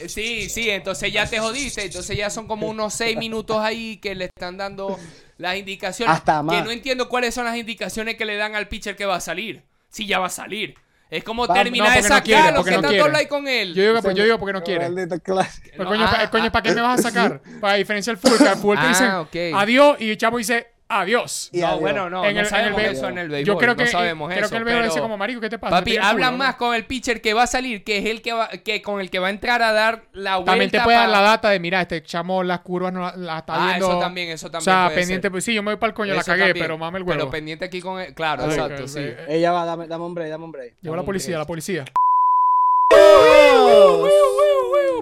eh, Sí, sí, entonces ya te jodiste. Entonces ya son como unos seis minutos ahí que le están dando las indicaciones. Hasta más. Que no entiendo cuáles son las indicaciones que le dan al pitcher que va a salir. Si ya va a salir. Es como Va- terminar no, de no sacarlo, porque que no tanto ahí con él. Yo digo, pues, yo digo porque no quiere. El No, coño, ah, pa- el coño, ah. ¿para qué me vas a sacar? Para diferenciar el fútbol te Ah, dicen ok. adiós y el chavo dice adiós. Y No, adiós. bueno, no, En no el- en el sabemos eso en el béisbol. Yo creo que, no sabemos creo eso. que el béisbol pero- dice como, marico, ¿qué te pasa? Papi, hablan culo". más con el pitcher que va a salir, que es el que va, que con el que va a entrar a dar la vuelta. También te puede dar la data de, mira, este chamo las curvas no la, la está Ah, viendo. eso también, eso O también. sea, puede pendiente, ser. pues sí, yo me voy para el coño, la Eso cagué, también, pero mame el huevo. Pero pendiente aquí con el... Claro, Ay, exacto, que- sí. eh, Ella va, dame, dame un break, dame un break. Llegó la policía, la policía.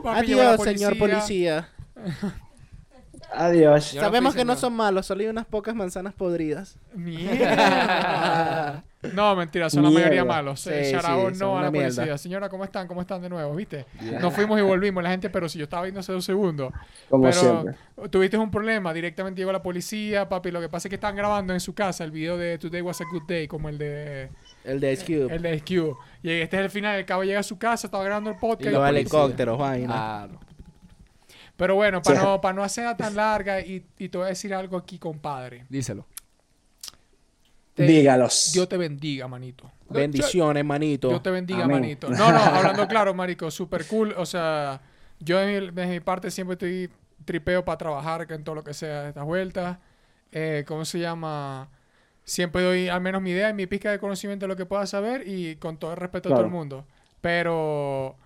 La Adiós, señor policía. Adiós. Yo no Sabemos que no son malos, solo hay unas pocas manzanas podridas. Mierda. No, mentira, son la mayoría malos. Sí, Eh, sí, no a la mierda. policía. Señora, ¿cómo están? ¿Cómo están de nuevo? ¿Viste? Nos fuimos y volvimos. La gente, pero si yo estaba viendo hace dos segundos. Como pero siempre. tuviste un problema. Directamente llegó la policía, papi. Lo que pasa es que estaban grabando en su casa el video de Today Was a Good Day, como el de El de Ice Cube. el de Ice Cube. Y este es el final. El cabo llega a su casa, estaba grabando el podcast. Y y los la policía- helicópteros, vaina. Pero bueno, para Sí. no, para no hacerla tan larga, y, y te voy a decir algo aquí, compadre. Díselo. Te- Dígalos. Dios te bendiga, manito. Bendiciones, manito. Dios te bendiga, Amén. manito. No, no, hablando claro, marico, super cool. O sea, yo de mi, de mi parte siempre estoy tripeo para trabajar en todo lo que sea de estas vueltas. Eh, ¿Cómo se llama? Siempre doy al menos mi idea y mi pizca de conocimiento de lo que pueda saber y con todo el respeto a todo el mundo. Pero,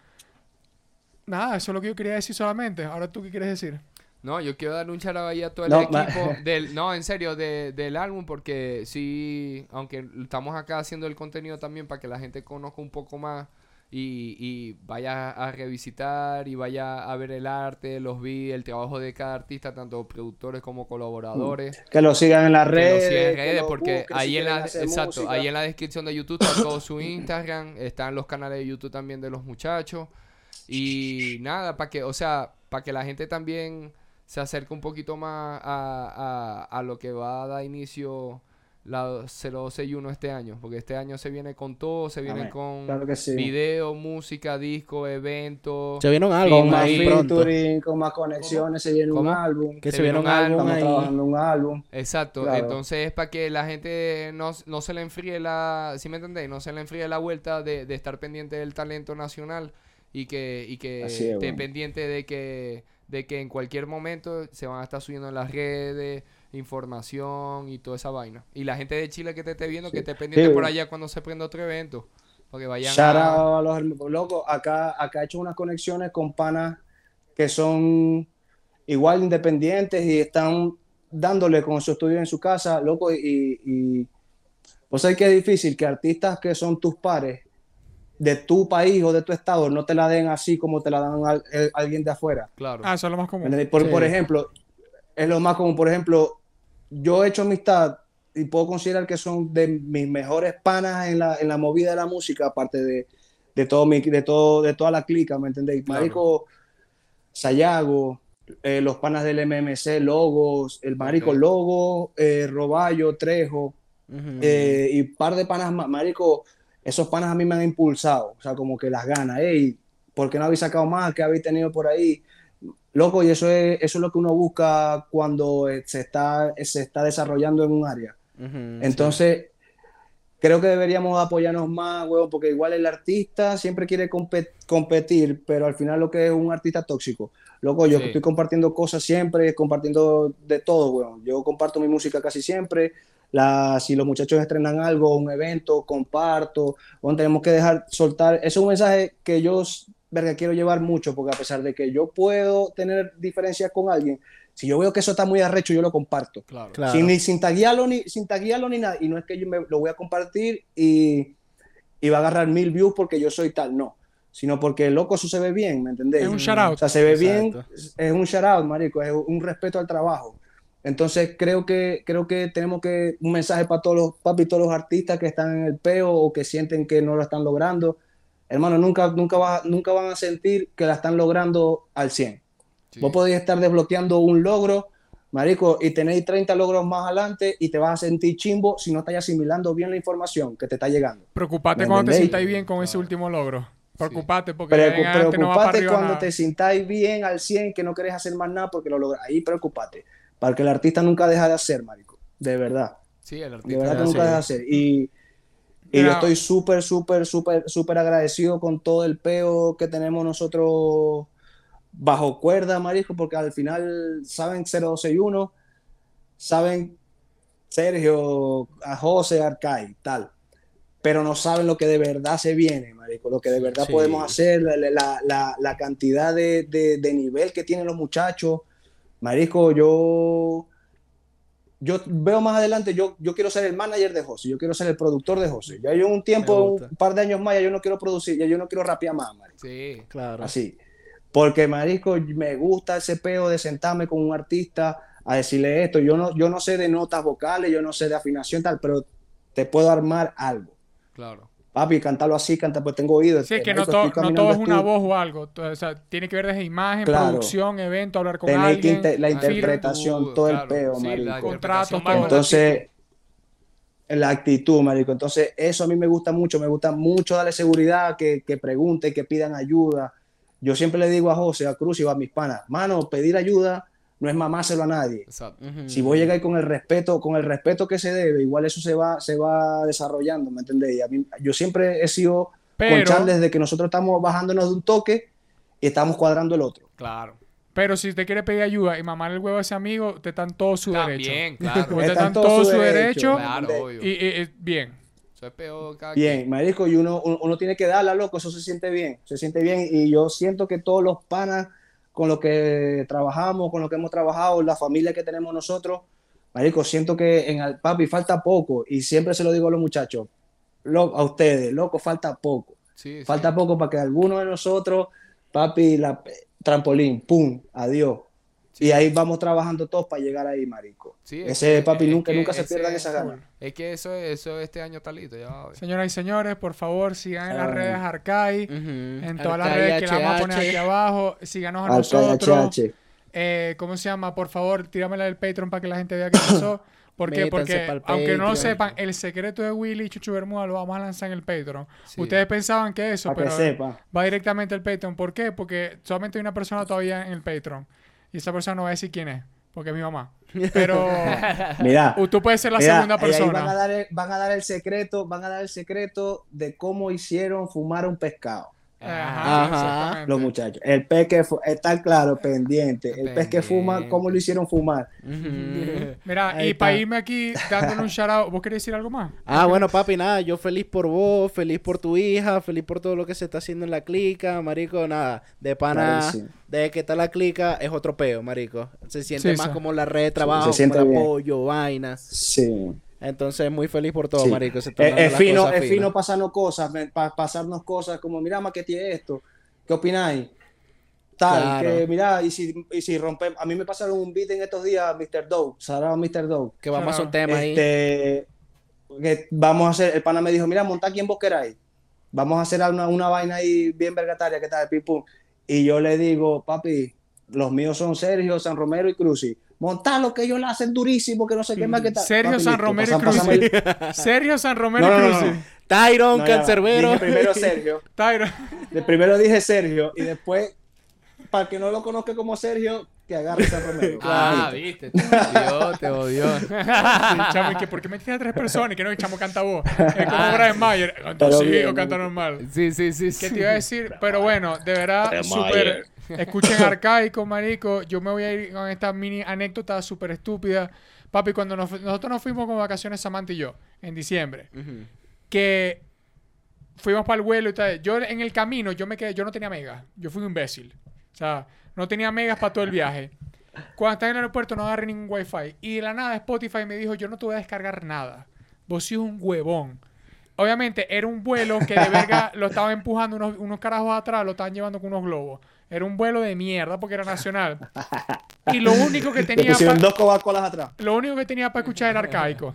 nada, eso es lo que yo quería decir solamente. Ahora tú, ¿qué quieres decir? No, yo quiero darle un charaba ahí a todo el No, equipo del, no, en serio, de- del álbum, porque sí, aunque estamos acá haciendo el contenido también para que la gente conozca un poco más y, y vaya a revisitar y vaya a ver el arte, los vi, el trabajo de cada artista, tanto productores como colaboradores. Que lo sigan en las Que lo redes. sigan en redes lo porque busquen si ahí en quieren la hacer exacto, música. ahí en la descripción de YouTube está todo su Instagram, están los canales de YouTube también de los muchachos y nada, para que, o sea, para que la gente también se acerque un poquito más a, a, a lo que va a dar inicio la 0261 este año, porque este año se viene con todo, se viene Amén. con Claro que sí. video, música, disco, eventos. Se vieron algo Con más featuring, con más conexiones, se viene un álbum. Que Se se ahí. trabajando un álbum. Exacto, Claro. entonces es para que la gente no, no se le enfríe la, ¿sí me entendéis? No se le enfríe la vuelta de, de estar pendiente del talento nacional y que, y que es, esté bueno. pendiente de que, de que en cualquier momento se van a estar subiendo en las redes, información y toda esa vaina. Y la gente de Chile que te esté viendo, que esté pendiente Sí, por allá cuando se prenda otro evento. Porque vayan Shout a... a los hermanos. Loco, acá, acá he hecho unas conexiones con panas que son igual independientes y están dándole con su estudio en su casa, loco, y, y pues hay que es difícil que artistas que son tus pares de tu país o de tu estado no te la den así como te la dan al- eh, alguien de afuera. Claro. Ah, eso es lo más ¿Me común. Por, Sí. por ejemplo, es lo más común. Por ejemplo, yo he hecho amistad y puedo considerar que son de mis mejores panas en la, en la movida de la música, aparte de, de, todo mi, de, todo, de toda la clica, ¿me entendéis? Claro. Marico Sayago, eh, los panas del MMC, Logos, el Marico Ok. Logo, eh, Roballo, Trejo, Ujú. eh, y par de panas más, marico, esos panas a mí me han impulsado, o sea, como que las ganas, hey, ¿por qué no habéis sacado más? ¿Qué habéis tenido por ahí? Loco, y eso es, eso es lo que uno busca cuando eh, se está, se está desarrollando en un área. Entonces, creo que deberíamos apoyarnos más, huevón, porque igual el artista siempre quiere compe- competir, pero al final lo que es un artista tóxico. Loco, yo Sí. estoy compartiendo cosas siempre, compartiendo de todo, huevón. Yo comparto mi música casi siempre. La, si los muchachos estrenan algo, un evento, comparto. Huevón, tenemos que dejar soltar. Eso es un mensaje que yo verga, quiero llevar mucho, porque a pesar de que yo puedo tener diferencias con alguien, si yo veo que eso está muy arrecho, yo lo comparto. Claro. Claro. Sin, ni, sin taguearlo ni, sin taguearlo ni nada. Y no es que yo me, lo voy a compartir y, y va a agarrar mil views porque yo soy tal, no. Sino porque el loco eso se ve bien, ¿me entendés? Es un shout out. O sea, se ve bien, es un shout out, marico, es un respeto al trabajo. Entonces creo que, creo que tenemos que un mensaje para todos los papi, todos los artistas que están en el peo o que sienten que no lo están logrando. Hermano, nunca, nunca, va- nunca van a sentir que la están logrando al 100. Sí. Vos podéis estar desbloqueando un logro, marico, y tenéis 30 logros más adelante y te vas a sentir chimbo si no estás asimilando bien la información que te está llegando. Preocupate ¿Me cuando te sintáis bien con ese último logro. Preocupate porque en adelante no va para preocupate cuando nada. te sintáis bien al 100, que no querés hacer más nada porque lo logras. Ahí preocupate. Para que el artista nunca deja de hacer, marico. De verdad. Sí, el De artista. verdad que así nunca deja de hacer. Y, yo estoy súper, súper, súper, súper agradecido con todo el peo que tenemos nosotros bajo cuerda, marico, porque al final saben 0261, saben Sergio, a José, Arcay, tal. Pero no saben lo que de verdad se viene, marico, lo que de verdad Sí. podemos hacer, la, la- la- la cantidad de, de- de nivel que tienen los muchachos. Marico, yo, yo veo más adelante, yo, yo quiero ser el manager de José, yo quiero ser el productor de José. Ya yo un tiempo, un par de años más, ya yo no quiero producir, ya yo no quiero rapear más, marico. Sí. Claro. Así. Porque, marico, me gusta ese peo de sentarme con un artista a decirle esto. Yo no, yo no sé de notas vocales, yo no sé de afinación tal, pero te puedo armar algo. Claro. Papi, cantarlo así, canta, pues tengo oído. Sí, es que no, Marico, to- no todo es una voz o algo. To- O sea, tiene que ver desde imagen, Claro. producción, evento, hablar con Tenéis que alguien. inte- la interpretación, todo claro. el peo, Sí, marico. Contratos, Entonces, la actitud, marico. Entonces, eso a mí me gusta mucho. Me gusta mucho darle seguridad, que, que pregunten, que pidan ayuda. Yo siempre le digo a José, a Cruz y a mis panas, mano, pedir ayuda no es mamárselo a nadie. Exacto. Si vos llegáis con el respeto, con el respeto que se debe, igual eso se va, se va desarrollando, ¿me entendéis? A yo siempre he sido Pero- con Charles desde que nosotros estamos bajándonos de un toque y estamos cuadrando el otro. Claro. Pero si usted quiere pedir ayuda y mamar el huevo a ese amigo, usted está en todo su derecho. También, claro. Usted Está en todo todo su derecho, derecho. Claro, obvio. Y, y- y- bien. Eso es peor cada Bien, quien. marico, y uno, uno, uno tiene que darla, loco, eso se siente bien, se siente bien, y yo siento que todos los panas con los que trabajamos, con los que hemos trabajado, la familia que tenemos nosotros, marico, siento que en el papi falta poco, y siempre se lo digo a los muchachos, lo- a ustedes, loco, falta poco, Sí, sí. falta poco para que alguno de nosotros, papi, la trampolín, pum, adiós. Y ahí vamos trabajando todos para llegar ahí, marico. Sí, es ese que- papi es nunca, que nunca se pierdan esas ganas. Es que eso, eso este año está listo, ya va a ver. Señoras y señores, por favor, sigan en las Ah. redes Arcai. En todas las redes que la vamos a poner HH. aquí abajo. Síganos a nosotros. KHH. Eh, ¿Cómo se llama? Por favor, tíramela del Patreon para que la gente vea qué pasó. ¿Por qué? Métanse Porque, pa'l aunque no lo sepan, el secreto de Willy y Chuchu Bermuda lo vamos a lanzar en el Patreon. Sí. Ustedes pensaban que eso, que pero sepa. va directamente al Patreon. ¿Por qué? Porque solamente hay una persona todavía en el Patreon. Y esa persona no va a decir quién es, porque es mi mamá. Pero Mira, tú puedes ser la Mira, segunda persona. van a, dar el, van a dar el secreto, van a dar el secreto de cómo hicieron fumar un pescado. Ajá. Los muchachos. El pez que está claro, pendiente. El pez que fuma. ¿cómo lo hicieron fumar? Mira, Ahí y para irme aquí dándole un shout out, ¿vos querés decir algo más? Ah, bueno, papi, nada, yo feliz por vos, feliz por tu hija, feliz por todo lo que se está haciendo en la clica, marico, nada, de pana, Clarísimo. de que está la clica, es otro peo, marico. Se siente Sí, más sí. como la red de trabajo, se siente como el apoyo, vainas. Sí. Entonces, muy feliz por todo, sí. marico. Es, fino, es finas. fino pasarnos cosas, pa- pasarnos cosas como, mira, más que tiene esto. ¿Qué opináis? Tal, Claro. que mira, y si, y si rompemos, a mí me pasaron un beat en estos días, Mr. Doe, Sarao Mr. Doe. Que vamos a hacer un Claro. tema ahí. Este, que vamos a hacer, el pana me dijo, mira, monta quien vos queráis. Vamos a hacer una, una vaina ahí bien vergataria, que tal, pim pum. Y yo le digo, papi, los míos son Sergio, San Romero y Cruci. Montar lo que ellos le hacen durísimo, que no sé qué más que tal. Sergio Papi, San listo, Romero y Cruz. Sergio San Romero y no, no, Cruz. no. Tyron, No. Cancerbero. Primero Sergio. Tyron. De primero dije Sergio y después, para que no lo conozca como Sergio, que agarre San Romero. Ah, viste, te odió, te odió. Sí, chamo, y que ¿por qué metiste a tres personas? Y que no, el chamo canta voz. Es como Brian Mayer. Canta bien, o canta normal. Sí, sí, sí. ¿Qué sí. te iba a decir? Pero bueno, de verdad, súper. Escuchen arcaico, marico. Yo me voy a ir con esta mini anécdota súper estúpida. Papi, cuando nos nosotros nos fuimos con vacaciones Samantha y yo, en diciembre, que fuimos para el vuelo y tal. Yo en el camino, yo me quedé, yo no tenía megas. Yo fui un imbécil. O sea, no tenía megas para todo el viaje. Cuando estaba en el aeropuerto no agarré ningún wifi. Y de la nada Spotify me dijo, yo no te voy a descargar nada. Vos sos un huevón. Obviamente era un vuelo que de verga lo estaban empujando unos, unos carajos atrás, lo estaban llevando con unos globos. Era un vuelo de mierda porque era nacional. Y lo único que tenía pa- dos atrás. lo único que tenía para escuchar era arcaico.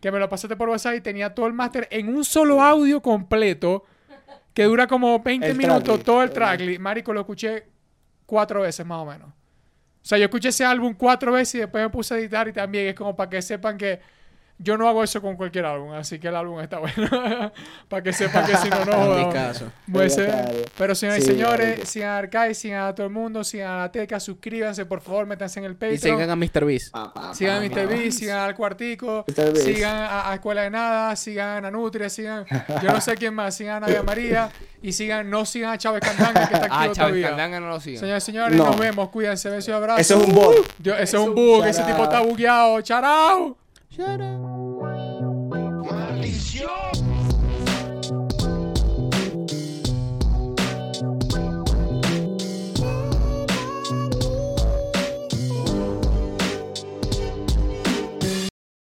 Que me lo pasaste por WhatsApp y tenía todo el máster en un solo audio completo que dura como 20 El minutos todo el tracklist. Marico, lo escuché cuatro veces más o menos. O sea, yo escuché ese álbum cuatro veces y después me puse a editar y también es como para que sepan que yo no hago eso con cualquier álbum, así que el álbum está bueno. para que sepan que si no, no En mi jodamos. caso. Pues, eh, pero señores y Sí, señores, marico. sigan a Arcai, sigan a todo el mundo, sigan a la Teca, suscríbanse, por favor, métanse en el Patreon. Y sigan a Mr. Beast. Pa, pa, Sigan a pa, Mr. pa. B, sigan al Cuartico. Beast. sigan a, a Escuela de Nada, sigan a Nutria, sigan, yo no sé quién más, sigan a Nadia María y sigan, no sigan a Chávez Candanga que está Ah, activo Chávez todavía. Candanga no lo sigan. Señores y señores, No. nos vemos, cuídense, besos y abrazos. Eso es un bot. Yo- ese es un bug, ese tipo está bugueado. ¡Charao! Shut up.